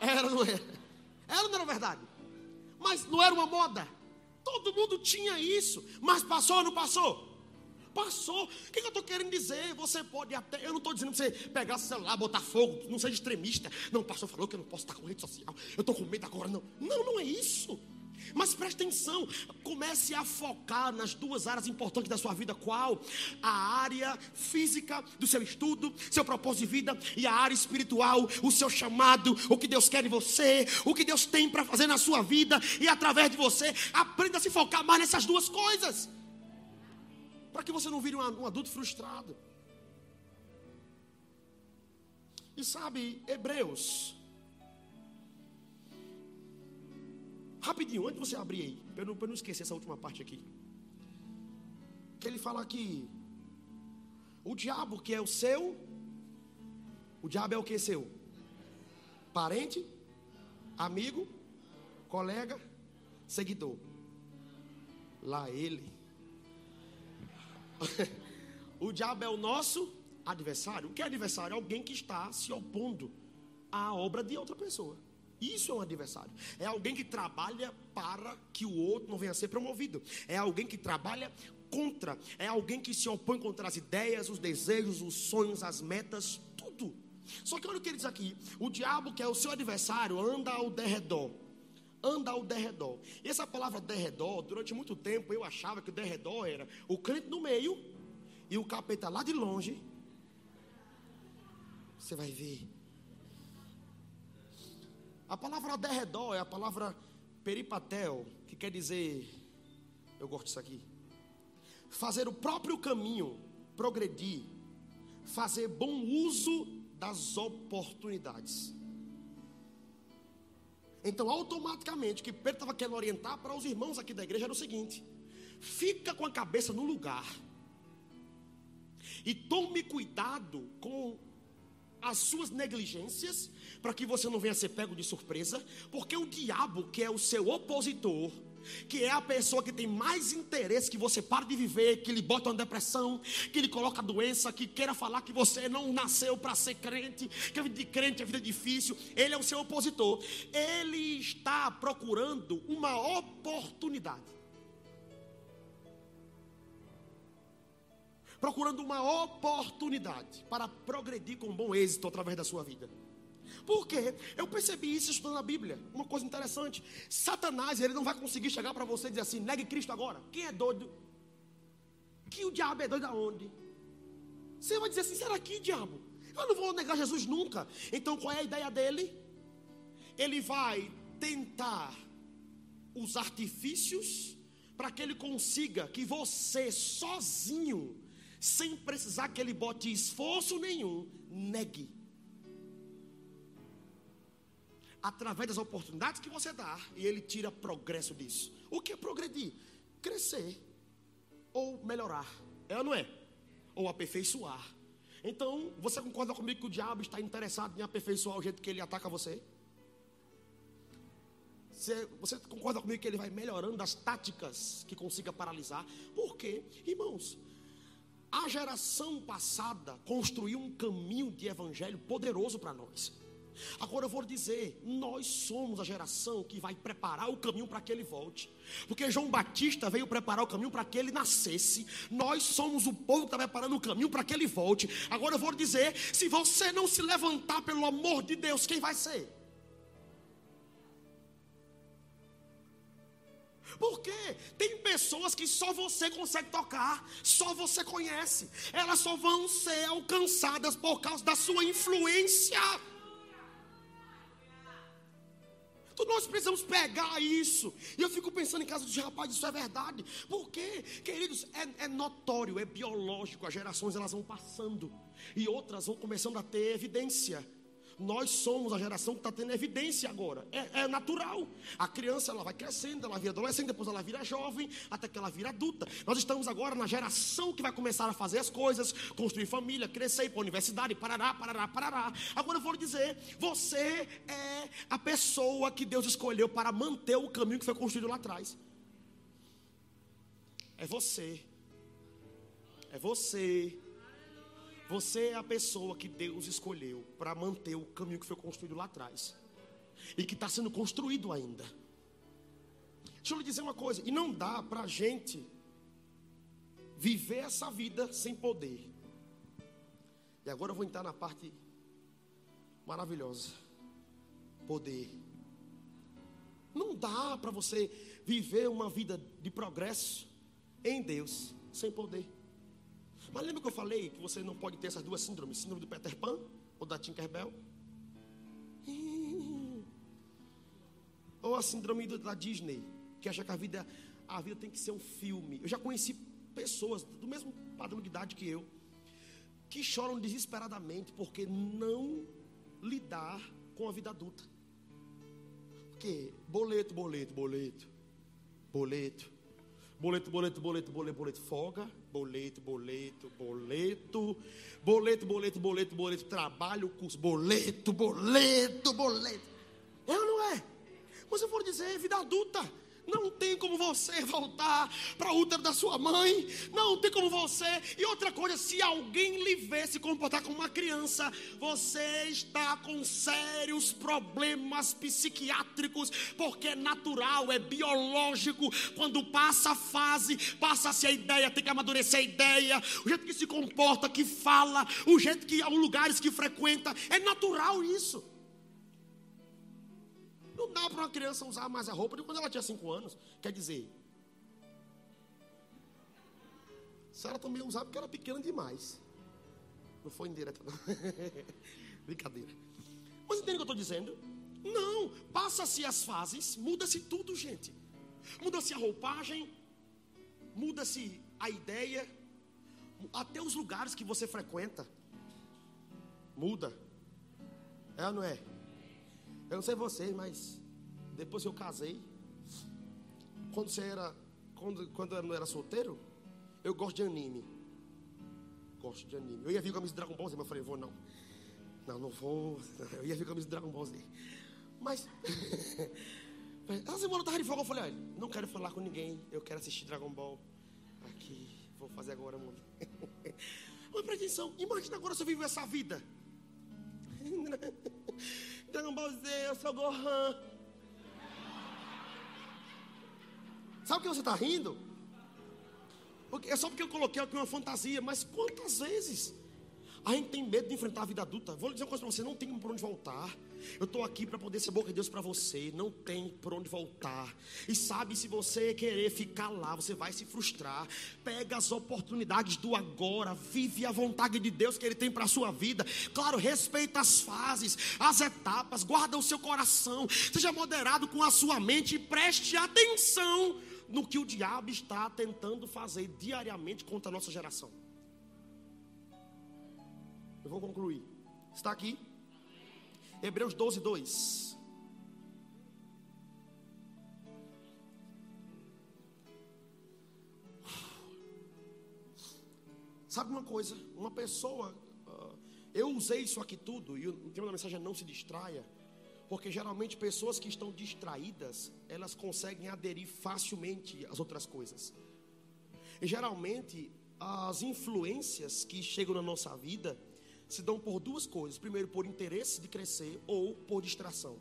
Era, não era? Era, não era verdade? Mas não era uma moda. Todo mundo tinha isso, mas passou ou não passou? Passou. O que, eu estou querendo dizer? Você pode até. Eu não estou dizendo para você pegar seu celular, botar fogo, não seja extremista. Não, o pastor falou que eu não posso estar com rede social. Eu estou com medo agora, não. Não, não é isso. Mas preste atenção, comece a focar nas duas áreas importantes da sua vida. Qual? A área física do seu estudo, seu propósito de vida, e a área espiritual, o seu chamado, o que Deus quer de você, o que Deus tem para fazer na sua vida e através de você. Aprenda a se focar mais nessas duas coisas, para que você não vire um, adulto frustrado. E sabe, Hebreus Rapidinho, antes de você abrir aí, para eu, não, não esquecer essa última parte aqui. Que ele fala que o diabo que é o seu, o diabo é o que seu? Parente, amigo, colega, seguidor. Lá ele. o diabo é o nosso adversário. O que é adversário? Alguém que está se opondo à obra de outra pessoa. Isso é um adversário. É alguém que trabalha para que o outro não venha a ser promovido. É alguém que trabalha contra. É alguém que se opõe contra as ideias, os desejos, os sonhos, as metas, tudo. Só que olha o que ele diz aqui: o diabo, que é o seu adversário, anda ao derredor. Anda ao derredor. E essa palavra derredor, durante muito tempo eu achava que o derredor era o crente no meio e o capeta lá de longe. Você vai ver a palavra derredor é a palavra peripatel, que quer dizer, eu gosto disso aqui, fazer o próprio caminho, progredir, fazer bom uso das oportunidades. Então, automaticamente, o que Pedro estava querendo orientar para os irmãos aqui da igreja era o seguinte: fica com a cabeça no lugar, e tome cuidado com as suas negligências, para que você não venha ser pego de surpresa, porque o diabo, que é o seu opositor, que é a pessoa que tem mais interesse que você pare de viver, que lhe bota uma depressão, que lhe coloca doença, que queira falar que você não nasceu para ser crente, que a vida de crente é vida difícil, ele é o seu opositor. Ele está procurando uma oportunidade. procurando uma oportunidade para progredir com bom êxito através da sua vida. Por quê? Eu percebi isso estudando a Bíblia. Uma coisa interessante: Satanás, ele não vai conseguir chegar para você e dizer assim: negue Cristo agora. Quem é doido? Que o diabo é doido aonde? Você vai dizer assim: será que diabo? Eu não vou negar Jesus nunca. Então qual é a ideia dele? Ele vai tentar os artifícios para que ele consiga que você sozinho sem precisar que ele bote esforço nenhum, negue. Através das oportunidades que você dá, e ele tira progresso disso. O que é progredir? Crescer ou melhorar. É ou não é? Ou aperfeiçoar. Então, você concorda comigo que o diabo está interessado em aperfeiçoar o jeito que ele ataca você? Você, você concorda comigo que ele vai melhorando as táticas que consiga paralisar? Por quê? Irmãos, a geração passada construiu um caminho de evangelho poderoso para nós. Agora eu vou dizer, nós somos a geração que vai preparar o caminho para que ele volte. Porque João Batista veio preparar o caminho para que ele nascesse. Nós somos o povo que está preparando o caminho para que ele volte. Agora eu vou dizer, se você não se levantar pelo amor de Deus, quem vai ser? Porque tem pessoas que só você consegue tocar, só você conhece. Elas só vão ser alcançadas por causa da sua influência. Então nós precisamos pegar isso. E eu fico pensando em casa dos rapazes, isso é verdade. Porque, queridos, é, é, notório, é biológico. As gerações elas vão passando. E outras vão começando a ter evidência. Nós somos a geração que está tendo evidência agora. É, é, natural. A criança ela vai crescendo, ela vira adolescente, depois ela vira jovem, até que ela vira adulta. Nós estamos agora na geração que vai começar a fazer as coisas, construir família, crescer, ir para a universidade, parará, parará, parará. Agora eu vou lhe dizer: você é a pessoa que Deus escolheu para manter o caminho que foi construído lá atrás. É você. É você você é a pessoa que Deus escolheu para manter o caminho que foi construído lá atrás e que está sendo construído ainda. Deixa eu lhe dizer uma coisa: e não dá para a gente viver essa vida sem poder. E agora eu vou entrar na parte maravilhosa: poder. Não dá para você viver uma vida de progresso em Deus sem poder. Mas lembra que eu falei que você não pode ter essas duas síndromes? Síndrome do Peter Pan ou da Tinkerbell? Ou a síndrome da Disney, que acha que a vida, a vida tem que ser um filme. Eu já conheci pessoas do mesmo padrão de idade que eu, que choram desesperadamente porque não lidar com a vida adulta. Porque boleto, boleto, boleto, boleto, boleto, boleto, boleto, boleto, boleto, folga, boleto, boleto, boleto, boleto, boleto, boleto, boleto, trabalho, curso, boleto, boleto, boleto. É ou não é? Mas eu vou dizer, vida adulta. Não tem como você voltar para o útero da sua mãe. Não tem como você. E outra coisa, se alguém lhe vê se comportar como uma criança, você está com sérios problemas psiquiátricos, porque é natural, é biológico. Quando passa a fase, passa-se a ideia, tem que amadurecer a ideia. O jeito que se comporta, que fala, o jeito que há lugares que frequenta, é natural isso. Não dá para uma criança usar mais a roupa de quando ela tinha 5 anos. Quer dizer, Sara também usava porque era pequena demais. Não foi indireta, não. Brincadeira. Mas entende o que eu estou dizendo? Não, passa-se as fases, muda-se tudo, gente. Muda-se a roupagem, muda-se a ideia, até os lugares que você frequenta. Muda. É ou não é? Eu não sei vocês, mas depois que eu casei, quando você era, quando, quando eu não era solteiro, eu gosto de anime. Gosto de anime. Eu ia vir com a camisa de Dragon Ball Z, mas eu falei, vou não. Não, não vou. Eu ia vir com a camisa de Dragon Ball Z. Mas, essa semana eu estava de folga, eu falei, olha, não quero falar com ninguém, eu quero assistir Dragon Ball. Aqui, vou fazer agora, mano. Mas presta atenção, imagina agora se eu vivo essa vida. Dragon Ball eu sou Gohan. Sabe que você está rindo? É só porque eu coloquei aqui uma fantasia, mas quantas vezes a gente tem medo de enfrentar a vida adulta? Vou dizer uma coisa para você: não tem por onde voltar. Eu estou aqui para poder ser boca de Deus para você. Não tem por onde voltar. E sabe, se você querer ficar lá, você vai se frustrar. Pega as oportunidades do agora. Vive a vontade de Deus que Ele tem para a sua vida. Claro, respeita as fases, as etapas. Guarda o seu coração. Seja moderado com a sua mente e preste atenção no que o diabo está tentando fazer diariamente contra a nossa geração. Eu vou concluir. Está aqui? Hebreus 12, 2. Sabe uma coisa? Uma pessoa, Eu usei isso aqui tudo, e o tema da mensagem é não se distraia, porque geralmente pessoas que estão distraídas, elas conseguem aderir facilmente às outras coisas. E geralmente as influências que chegam na nossa vida se dão por duas coisas: primeiro, por interesse de crescer, ou por distração.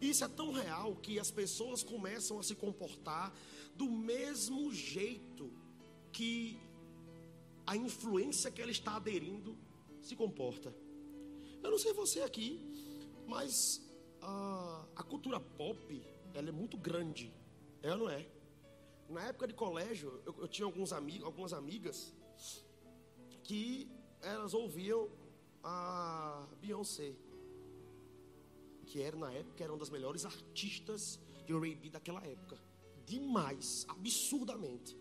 Isso é tão real que as pessoas começam a se comportar do mesmo jeito que a influência que ela está aderindo se comporta. Eu não sei você aqui, mas a, a cultura pop ela é muito grande, é ou não é? Na época de colégio, eu, eu tinha alguns amigos, algumas amigas que elas ouviam a Beyoncé, que era na época era uma das melhores artistas de R&B daquela época, demais, absurdamente.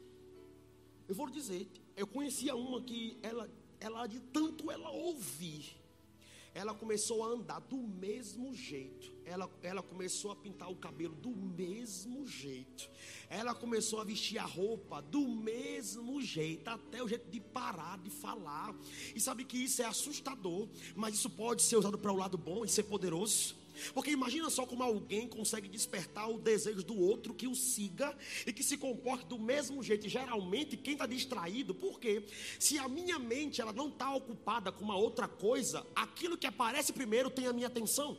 Eu vou dizer, eu conhecia uma que ela, ela de tanto ela ouvir, ela começou a andar do mesmo jeito. Ela, ela começou a pintar o cabelo do mesmo jeito. Ela começou a vestir a roupa do mesmo jeito, até o jeito de parar de falar. E sabe que isso é assustador, mas isso pode ser usado para o lado bom e ser poderoso. Porque imagina só como alguém consegue despertar o desejo do outro que o siga e que se comporte do mesmo jeito. Geralmente quem está distraído, porque se a minha mente ela não está ocupada com uma outra coisa, aquilo que aparece primeiro tem a minha atenção.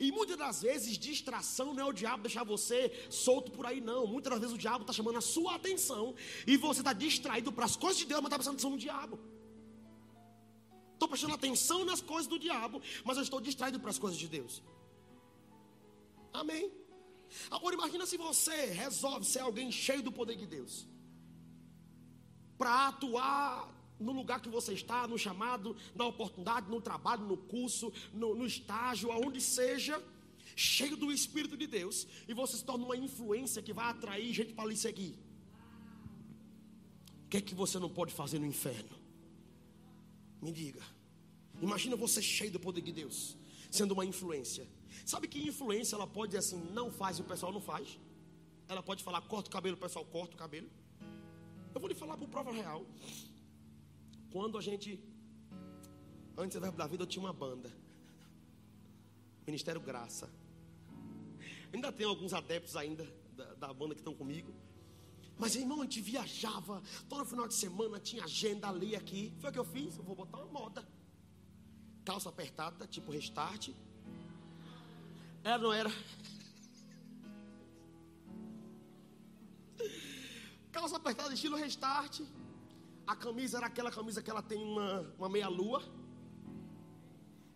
E muitas das vezes distração não é o diabo deixar você solto por aí, não. Muitas das vezes o diabo está chamando a sua atenção e você está distraído para as coisas de Deus, mas está prestando atenção no diabo. Estou prestando atenção nas coisas do diabo, mas eu estou distraído para as coisas de Deus. Amém. Agora imagina se você resolve ser alguém cheio do poder de Deus. Para atuar no lugar que você está, no chamado, na oportunidade, no trabalho, no curso, no, no estágio, aonde seja, cheio do Espírito de Deus, e você se torna uma influência que vai atrair gente para lhe seguir. O que é que você não pode fazer no inferno? Me diga. Imagina você cheio do poder de Deus, sendo uma influência. Sabe que influência ela pode dizer assim, não faz e o pessoal não faz? Ela pode falar, corta o cabelo, o pessoal corta o cabelo. Eu vou lhe falar por prova real. Quando a gente, antes da Vida, eu tinha uma banda. Ministério Graça. Ainda tem alguns adeptos ainda da, da banda que estão comigo. Mas irmão, a gente viajava todo final de semana, tinha agenda ali aqui. Foi o que eu fiz, eu vou botar uma moda. Calça apertada, tipo restart. Ela não era. Calça apertada, estilo restart. A camisa era aquela camisa que ela tem uma, uma meia-lua.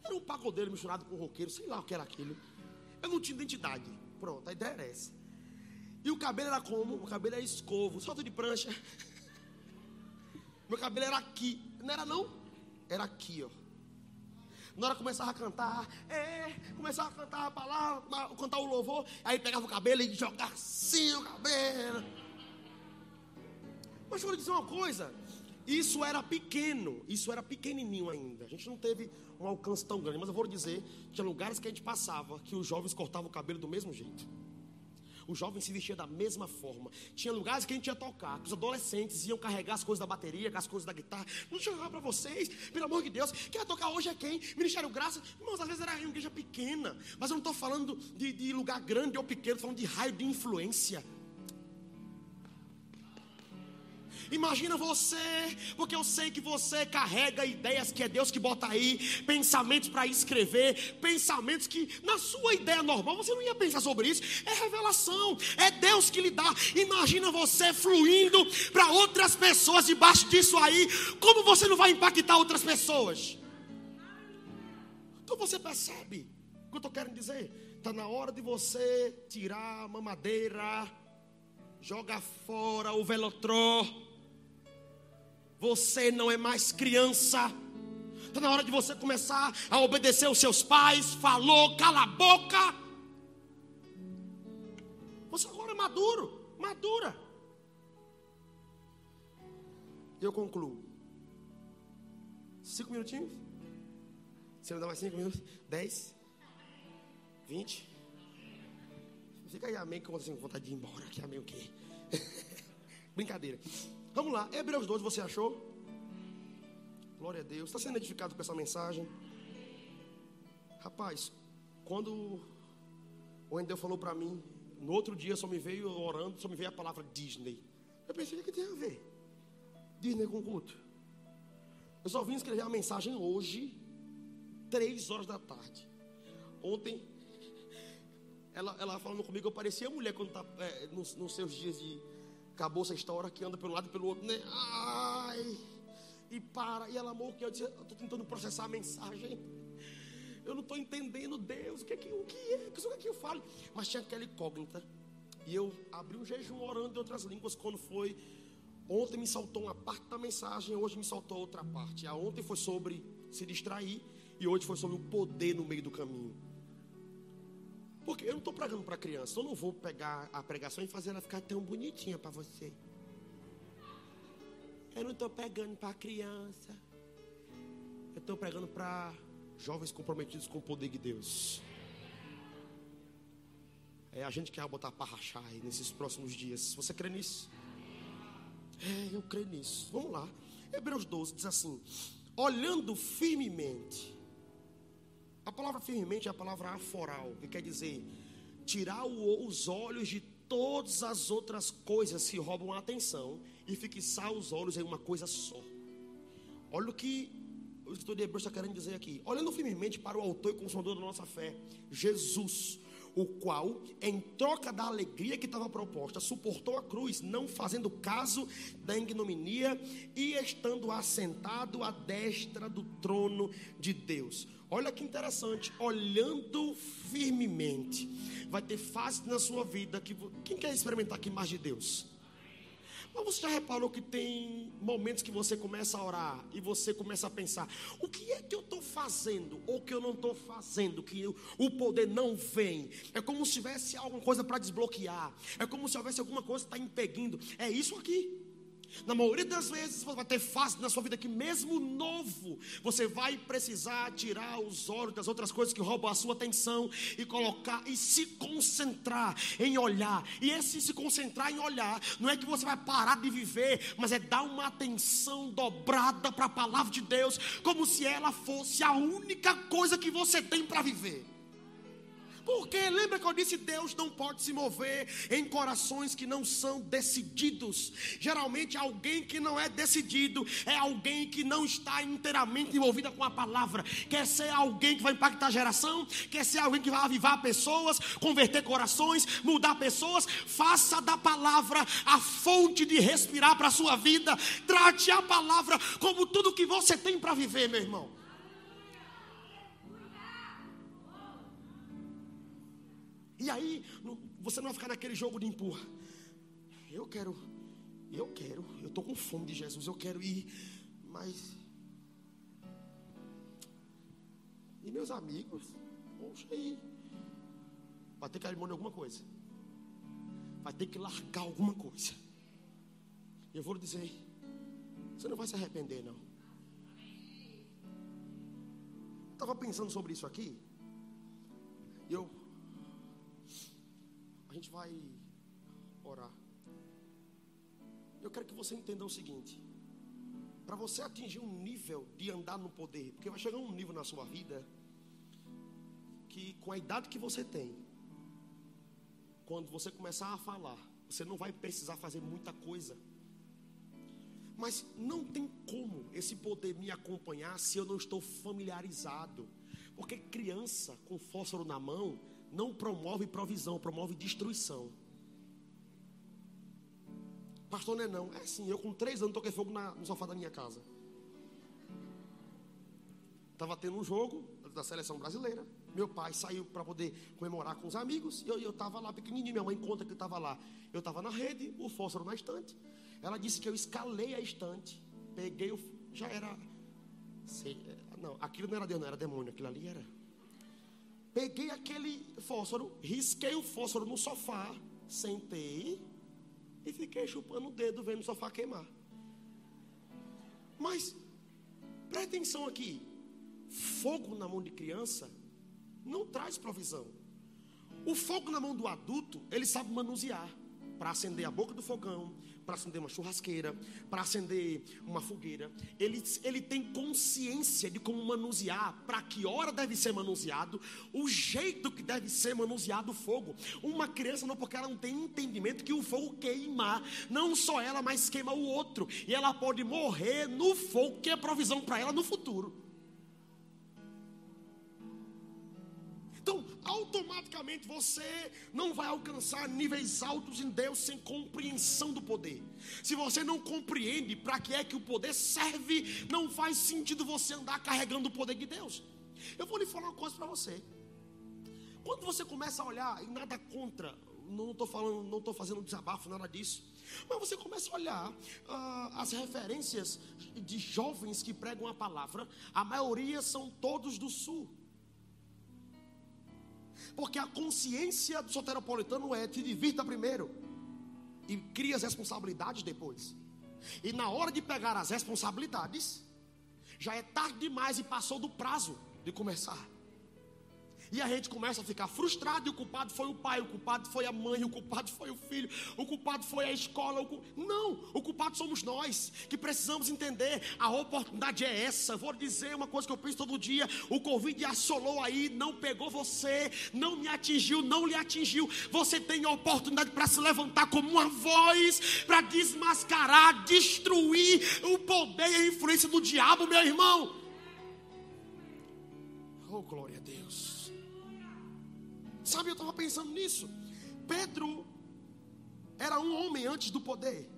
Era um pagodeiro misturado com um roqueiro, sei lá o que era aquilo. Eu não tinha identidade. Pronto, a ideia era essa. E o cabelo era como? O cabelo era escovo, solto de prancha. Meu cabelo era aqui. Não era não? Era aqui, ó. Na hora começava a cantar, é, começava a cantar a palavra, cantar o louvor, aí pegava o cabelo e jogava assim o cabelo. Mas vou lhe dizer uma coisa, isso era pequeno, isso era pequenininho ainda. A gente não teve um alcance tão grande, mas eu vou lhe dizer, tinha lugares que a gente passava que os jovens cortavam o cabelo do mesmo jeito. O jovem se vestia da mesma forma. Tinha lugares que a gente ia tocar, que os adolescentes iam carregar as coisas da bateria, as coisas da guitarra. Não deixa eu falar para vocês, pelo amor de Deus, quem vai tocar hoje é quem? Ministério Graça. Irmãos, às vezes era uma igreja pequena, mas eu não estou falando de, de lugar grande ou pequeno, estou falando de raio de influência. Imagina você, porque eu sei que você carrega ideias que é Deus que bota aí, pensamentos para escrever, pensamentos que na sua ideia normal você não ia pensar sobre isso. É revelação, é Deus que lhe dá. Imagina você fluindo para outras pessoas debaixo disso aí, como você não vai impactar outras pessoas? Então você percebe o que eu estou querendo dizer? Está na hora de você tirar a mamadeira, jogar fora o velotró você não é mais criança. Está na hora de você começar a obedecer os seus pais. Falou, cala a boca. Você agora é maduro, madura. Eu concluo. Cinco minutinhos? Você me dá mais cinco minutos? Dez? Vinte? Fica aí, amém, com vontade de ir embora. Que amém o quê? Brincadeira. Vamos lá, Hebreus 12, você achou? Glória a Deus. Está sendo edificado com essa mensagem? Rapaz, quando o Endel falou para mim, no outro dia só me veio orando, só me veio a palavra Disney. Eu pensei, o que tem a ver? Disney com culto. Eu só vim escrever a mensagem hoje, três horas da tarde. Ontem, ela, ela falando comigo, eu parecia mulher quando está é, nos, nos, seus dias de acabou essa história, que anda pelo lado e pelo outro, né? Ai, e para, e ela amou que eu disse, eu estou tentando processar a mensagem. Eu não estou entendendo Deus, o que é que, o que é, o que é que eu falo? Mas tinha aquela incógnita. E eu abri um jejum orando em outras línguas quando foi. Ontem me saltou uma parte da mensagem, hoje me saltou outra parte. A ontem foi sobre se distrair e hoje foi sobre o poder no meio do caminho. Porque eu não estou pregando para criança, eu não vou pegar a pregação e fazer ela ficar tão bonitinha para você. Eu não estou pregando para criança. Eu estou pregando para jovens comprometidos com o poder de Deus. É a gente quer botar para rachar aí nesses próximos dias. Você crê nisso? É, eu creio nisso. Vamos lá. Hebreus 12 diz assim: olhando firmemente. A palavra firmemente é a palavra aforal, que quer dizer tirar os olhos de todas as outras coisas que roubam a atenção e fixar os olhos em uma coisa só. Olha o que o escritor de Hebreus está querendo dizer aqui. Olhando firmemente para o autor e consumador da nossa fé, Jesus, o qual, em troca da alegria que estava proposta, suportou a cruz, não fazendo caso da ignominia e estando assentado à destra do trono de Deus. Olha que interessante, olhando firmemente, vai ter fases na sua vida que quem quer experimentar aqui mais de Deus? Mas você já reparou que tem momentos que você começa a orar e você começa a pensar: o que é que eu estou fazendo ou que eu não estou fazendo? Que o poder não vem. É como se tivesse alguma coisa para desbloquear. É como se houvesse alguma coisa que está impedindo. É isso aqui. Na maioria das vezes você vai ter fase na sua vida que mesmo novo, você vai precisar tirar os olhos das outras coisas que roubam a sua atenção e colocar e se concentrar em olhar. E esse se concentrar em olhar não é que você vai parar de viver, mas é dar uma atenção dobrada para a palavra de Deus, como se ela fosse a única coisa que você tem para viver. Porque lembra que eu disse: Deus não pode se mover em corações que não são decididos. Geralmente, alguém que não é decidido é alguém que não está inteiramente envolvida com a palavra. Quer ser alguém que vai impactar a geração, quer ser alguém que vai avivar pessoas, converter corações, mudar pessoas. Faça da palavra a fonte de respirar para a sua vida. Trate a palavra como tudo que você tem para viver, meu irmão. E aí, você não vai ficar naquele jogo de empurra. Eu quero, eu quero, eu estou com fome de Jesus, eu quero ir, mas. E meus amigos, poxa aí. Vai ter que abrir mão de alguma coisa. Vai ter que largar alguma coisa. E eu vou lhe dizer, você não vai se arrepender, não. Estava pensando sobre isso aqui. E eu a gente vai orar. Eu quero que você entenda o seguinte: para você atingir um nível de andar no poder, porque vai chegar um nível na sua vida que com a idade que você tem, quando você começar a falar, você não vai precisar fazer muita coisa. Mas não tem como esse poder me acompanhar se eu não estou familiarizado. Porque criança com fósforo na mão, não promove provisão, promove destruição. Pastor, não é não. É assim, eu com três anos toquei fogo na, no sofá da minha casa. Estava tendo um jogo da seleção brasileira. Meu pai saiu para poder comemorar com os amigos. E eu estava lá pequenininho. Minha mãe conta que eu estava lá. Eu estava na rede, o fósforo na estante. Ela disse que eu escalei a estante. Peguei o. Já era. Sei, não, aquilo não era Deus, não era demônio. Aquilo ali era Peguei aquele fósforo, risquei o fósforo no sofá, sentei e fiquei chupando o dedo vendo o sofá queimar. Mas, presta atenção aqui: fogo na mão de criança não traz provisão. O fogo na mão do adulto, ele sabe manusear. Para acender a boca do fogão, para acender uma churrasqueira, para acender uma fogueira. Ele, ele tem consciência de como manusear, para que hora deve ser manuseado, o jeito que deve ser manuseado o fogo. Uma criança não, porque ela não tem entendimento que o fogo queima, não só ela, mas queima o outro. E ela pode morrer no fogo, que é provisão para ela no futuro. Automaticamente você não vai alcançar níveis altos em Deus sem compreensão do poder. Se você não compreende para que é que o poder serve, não faz sentido você andar carregando o poder de Deus. Eu vou lhe falar uma coisa para você. Quando você começa a olhar, e nada contra, não estou falando, não estou fazendo desabafo, nada disso. Mas você começa a olhar uh, as referências de jovens que pregam a palavra, a maioria são todos do sul. Porque a consciência do soteropolitano é te divirta primeiro e cria as responsabilidades depois. E na hora de pegar as responsabilidades, já é tarde demais e passou do prazo de começar. E a gente começa a ficar frustrado, e o culpado foi o pai, o culpado foi a mãe, o culpado foi o filho, o culpado foi a escola. O. Não, o culpado somos nós, que precisamos entender. A oportunidade é essa. Vou dizer uma coisa que eu penso todo dia: o Covid assolou aí, não pegou você, não me atingiu, não lhe atingiu. Você tem a oportunidade para se levantar como uma voz, para desmascarar, destruir o poder e a influência do diabo, meu irmão. Oh, glória a Deus. Sabe, eu estava pensando nisso. Pedro era um homem antes do poder.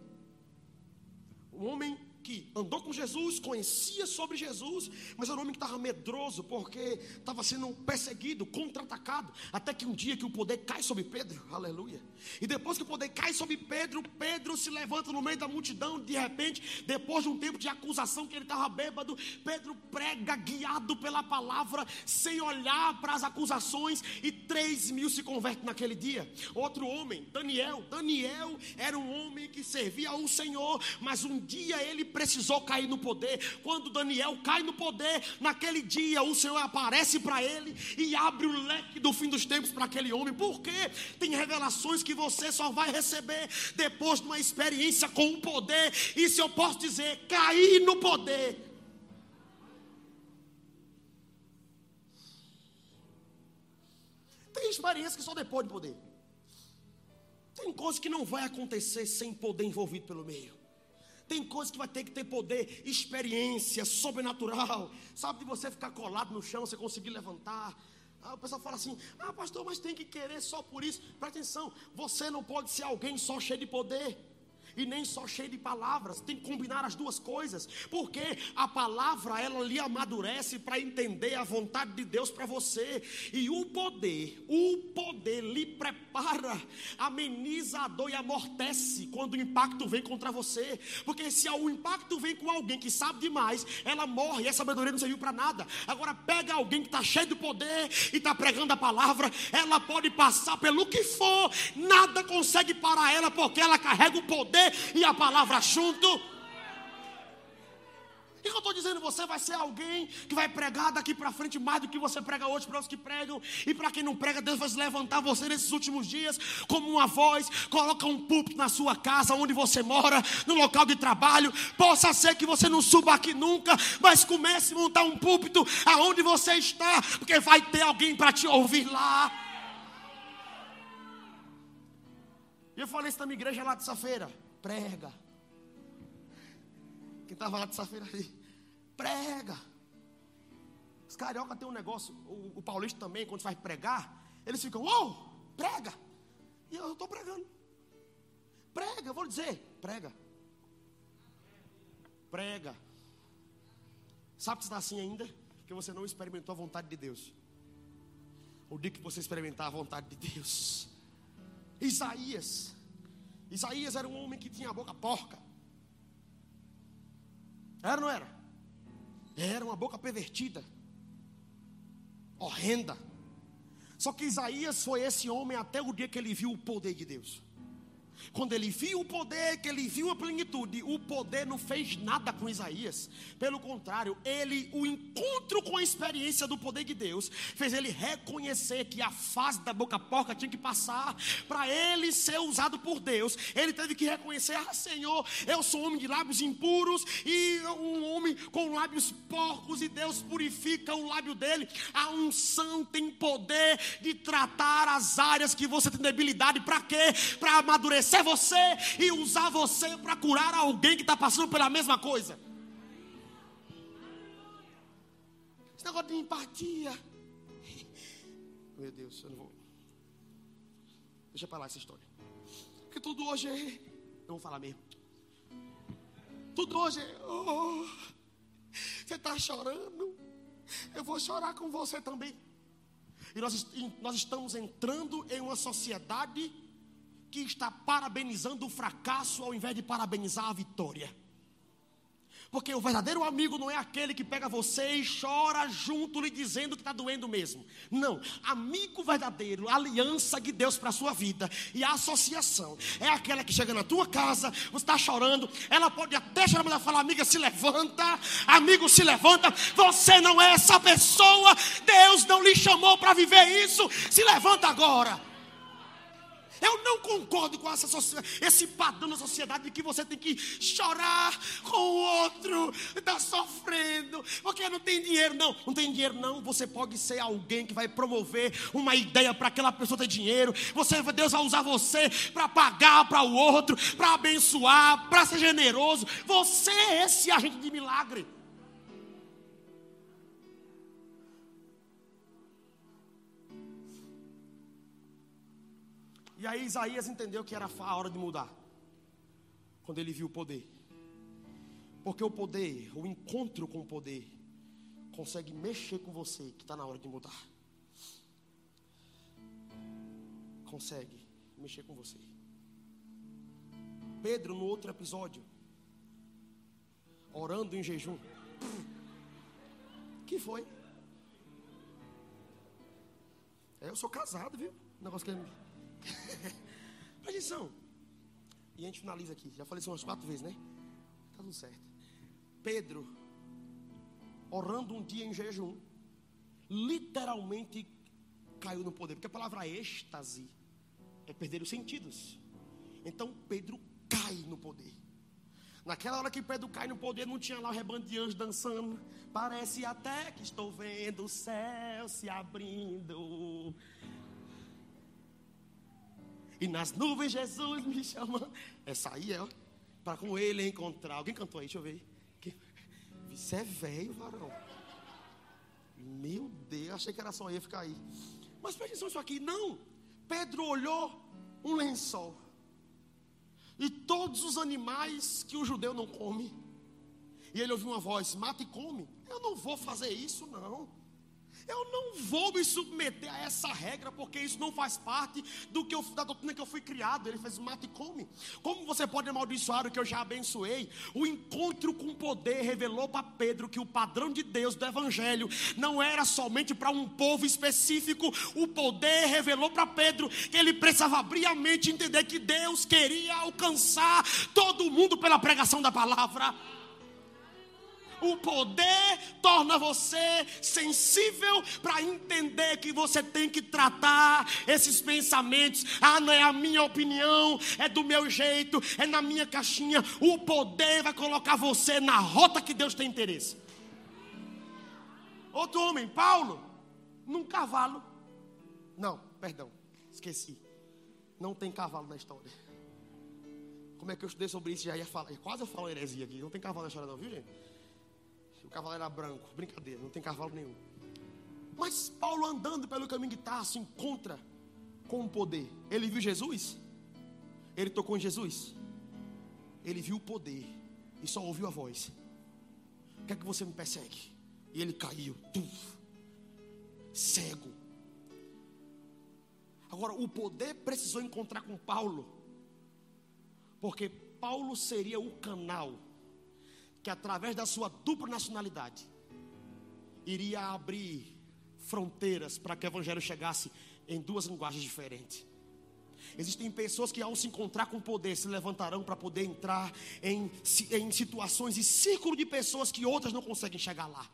Um homem que andou com Jesus, conhecia sobre Jesus, mas era um homem que estava medroso, porque estava sendo perseguido, contra-atacado, até que um dia que o poder cai sobre Pedro, aleluia. E depois que o poder cai sobre Pedro, Pedro se levanta no meio da multidão, de repente, depois de um tempo de acusação que ele estava bêbado, Pedro prega guiado pela palavra, sem olhar para as acusações, e três mil se convertem naquele dia. Outro homem, Daniel, Daniel era um homem que servia ao Senhor, mas um dia ele precisou cair no poder. Quando Daniel cai no poder, naquele dia o Senhor aparece para ele e abre o leque do fim dos tempos para aquele homem. Porque tem revelações que você só vai receber depois de uma experiência com o poder. Se eu posso dizer, cair no poder. Tem experiência que só depois de poder. Tem coisas que não vai acontecer sem poder envolvido pelo meio. Tem coisas que vai ter que ter poder, experiência, sobrenatural. Sabe de você ficar colado no chão, você conseguir levantar. Ah, o pessoal fala assim: ah, pastor, mas tem que querer só por isso. Presta atenção, você não pode ser alguém só cheio de poder e nem só cheio de palavras, tem que combinar as duas coisas, porque a palavra ela lhe amadurece para entender a vontade de Deus para você, e o poder, o poder lhe prepara, ameniza a dor e amortece quando o impacto vem contra você, porque se o impacto vem com alguém que sabe demais, ela morre, e essa sabedoria não serviu para nada. Agora pega alguém que está cheio de poder e está pregando a palavra, ela pode passar pelo que for, nada consegue parar ela, porque ela carrega o poder e a palavra junto. O que eu estou dizendo? Você vai ser alguém que vai pregar daqui para frente mais do que você prega hoje para os que pregam. E para quem não prega, Deus vai levantar você nesses últimos dias como uma voz. Coloca um púlpito na sua casa, onde você mora, no local de trabalho. Possa ser que você não suba aqui nunca, mas comece a montar um púlpito aonde você está, porque vai ter alguém para te ouvir lá. E eu falei isso na minha igreja lá de feira prega. Quem estava lá terça-feira ali, prega. Os carioca tem um negócio, o, o paulista também, quando vai pregar, eles ficam, uou, prega. E eu estou pregando. Prega, eu vou dizer, prega. Prega. Sabe que está assim ainda? Porque você não experimentou a vontade de Deus. O dia que você experimentar a vontade de Deus. Isaías Isaías era um homem que tinha a boca porca. Era ou não era? Era uma boca pervertida, horrenda. Só que Isaías foi esse homem até o dia que ele viu o poder de Deus. Quando ele viu o poder, que ele viu a plenitude, o poder não fez nada com Isaías. Pelo contrário, ele, o encontro com a experiência do poder de Deus, fez ele reconhecer que a fase da boca porca tinha que passar para ele ser usado por Deus. Ele teve que reconhecer: Ah, Senhor, eu sou um homem de lábios impuros e um homem com lábios porcos, e Deus purifica o lábio dele. A unção tem poder de tratar as áreas que você tem debilidade. Para quê? Para amadurecer você e usar você para curar alguém que está passando pela mesma coisa. Esse negócio de empatia. Meu Deus, eu não vou. Deixa para lá essa história. Porque tudo hoje é. Não vou falar mesmo. Tudo hoje é. Oh, você está chorando. Eu vou chorar com você também. E nós, nós estamos entrando em uma sociedade que está parabenizando o fracasso ao invés de parabenizar a vitória. Porque o verdadeiro amigo não é aquele que pega você e chora junto lhe dizendo que está doendo mesmo. Não. Amigo verdadeiro, aliança de Deus para a sua vida e a associação é aquela que chega na tua casa, você está chorando, ela pode até chorar, mas falar, amiga, se levanta, amigo, se levanta. Você não é essa pessoa, Deus não lhe chamou para viver isso. Se levanta agora. Eu não concordo com essa, esse padrão da sociedade de que você tem que chorar com o outro, está sofrendo, porque não tem dinheiro. Não, não tem dinheiro, não. Você pode ser alguém que vai promover uma ideia para aquela pessoa ter dinheiro. Você, Deus vai usar você para pagar para o outro, para abençoar, para ser generoso. Você é esse agente de milagre. E aí Isaías entendeu que era a hora de mudar. Quando ele viu o poder. Porque o poder, o encontro com o poder, consegue mexer com você que está na hora de mudar. Consegue mexer com você. Pedro, no outro episódio, orando em jejum. Que foi? É, eu sou casado, viu? O negócio que ele Presta atenção. E a gente finaliza aqui. Já falei isso umas quatro vezes, né? Tá tudo certo. Pedro, orando um dia em jejum, literalmente caiu no poder. Porque a palavra êxtase é perder os sentidos. Então Pedro cai no poder. Naquela hora que Pedro cai no poder, não tinha lá o rebando de anjos dançando. Parece até que estou vendo o céu se abrindo. E nas nuvens Jesus me chama. Essa aí é, para com ele encontrar. Alguém cantou aí? Deixa eu ver. Você é velho, varão. Meu Deus, achei que era só eu ficar aí. Mas presta atenção isso aqui. Não. Pedro olhou um lençol. E todos os animais que o judeu não come. E ele ouviu uma voz: mata e come. Eu não vou fazer isso, não. Eu não vou me submeter a essa regra, porque isso não faz parte do que eu, da doutrina que eu fui criado. Ele fez mata e come. Como você pode amaldiçoar o que eu já abençoei? O encontro com o poder revelou para Pedro que o padrão de Deus do Evangelho não era somente para um povo específico. O poder revelou para Pedro que ele precisava abrir a mente e entender que Deus queria alcançar todo mundo pela pregação da palavra. O poder torna você sensível para entender que você tem que tratar esses pensamentos. Ah, não é a minha opinião, é do meu jeito, é na minha caixinha. O poder vai colocar você na rota que Deus tem interesse. Outro homem, Paulo, num cavalo. Não, perdão, esqueci. Não tem cavalo na história. Como é que eu estudei sobre isso? Já ia falar. Quase eu falo heresia aqui. Não tem cavalo na história, não, viu, gente? Cavalo era branco. Brincadeira, não tem cavalo nenhum. Mas Paulo andando pelo caminho de Tarso encontra com o poder. Ele viu Jesus? Ele tocou em Jesus? Ele viu o poder e só ouviu a voz. O que é que você me persegue? E ele caiu, cego. Agora, o poder precisou encontrar com Paulo, porque Paulo seria o canal que através da sua dupla nacionalidade iria abrir fronteiras para que o evangelho chegasse em duas linguagens diferentes. Existem pessoas que, ao se encontrar com poder, se levantarão para poder entrar em, em situações e círculo de pessoas que outras não conseguem chegar lá.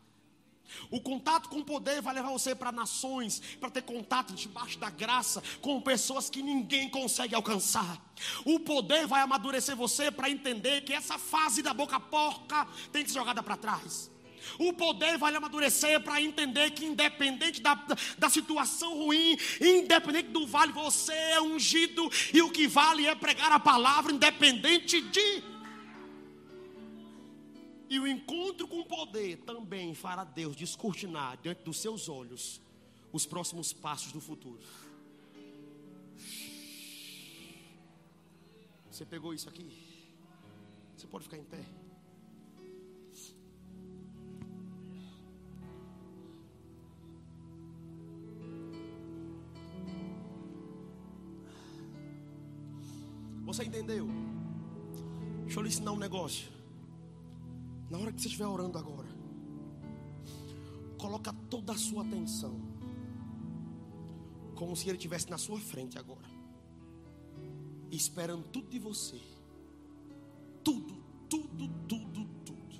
O contato com o poder vai levar você para nações, para ter contato debaixo da graça com pessoas que ninguém consegue alcançar. O poder vai amadurecer você para entender que essa fase da boca porca tem que ser jogada para trás. O poder vai amadurecer para entender que, independente da, da situação ruim, independente do vale, você é ungido e o que vale é pregar a palavra, independente de e o encontro com o poder também fará Deus descortinar diante dos seus olhos os próximos passos do futuro. Você pegou isso aqui? Você pode ficar em pé. Você entendeu? Deixa eu lhe ensinar um negócio. Na hora que você estiver orando agora, coloca toda a sua atenção, como se ele estivesse na sua frente agora, esperando tudo de você. Tudo, tudo, tudo, tudo.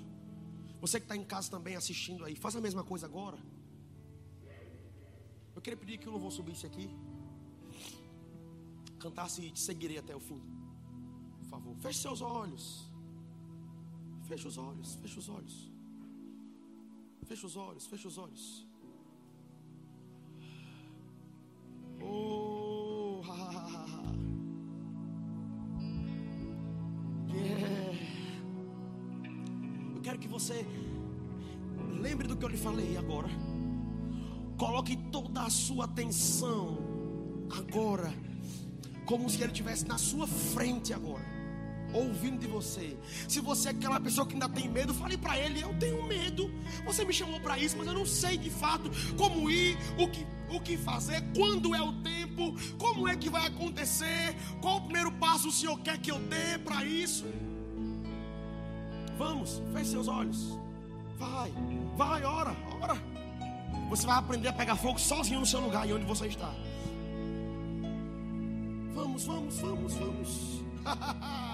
Você que está em casa também assistindo aí, faz a mesma coisa agora. Eu queria pedir que o louvor subisse aqui, cantasse e te seguirei até o fim. Por favor, feche seus olhos. Fecha os olhos, fecha os olhos. Fecha os olhos, fecha os olhos. Oh, yeah. Eu quero que você lembre do que eu lhe falei agora. Coloque toda a sua atenção agora, como se ele estivesse na sua frente agora ouvindo de você. Se você é aquela pessoa que ainda tem medo, fale para ele: Eu tenho medo. Você me chamou para isso, mas eu não sei de fato como ir, o que, o que fazer, quando é o tempo, como é que vai acontecer, qual o primeiro passo o Senhor quer que eu dê para isso. Vamos, feche seus olhos. Vai, vai, ora, ora. Você vai aprender a pegar fogo sozinho no seu lugar e onde você está. Vamos, vamos, vamos, vamos.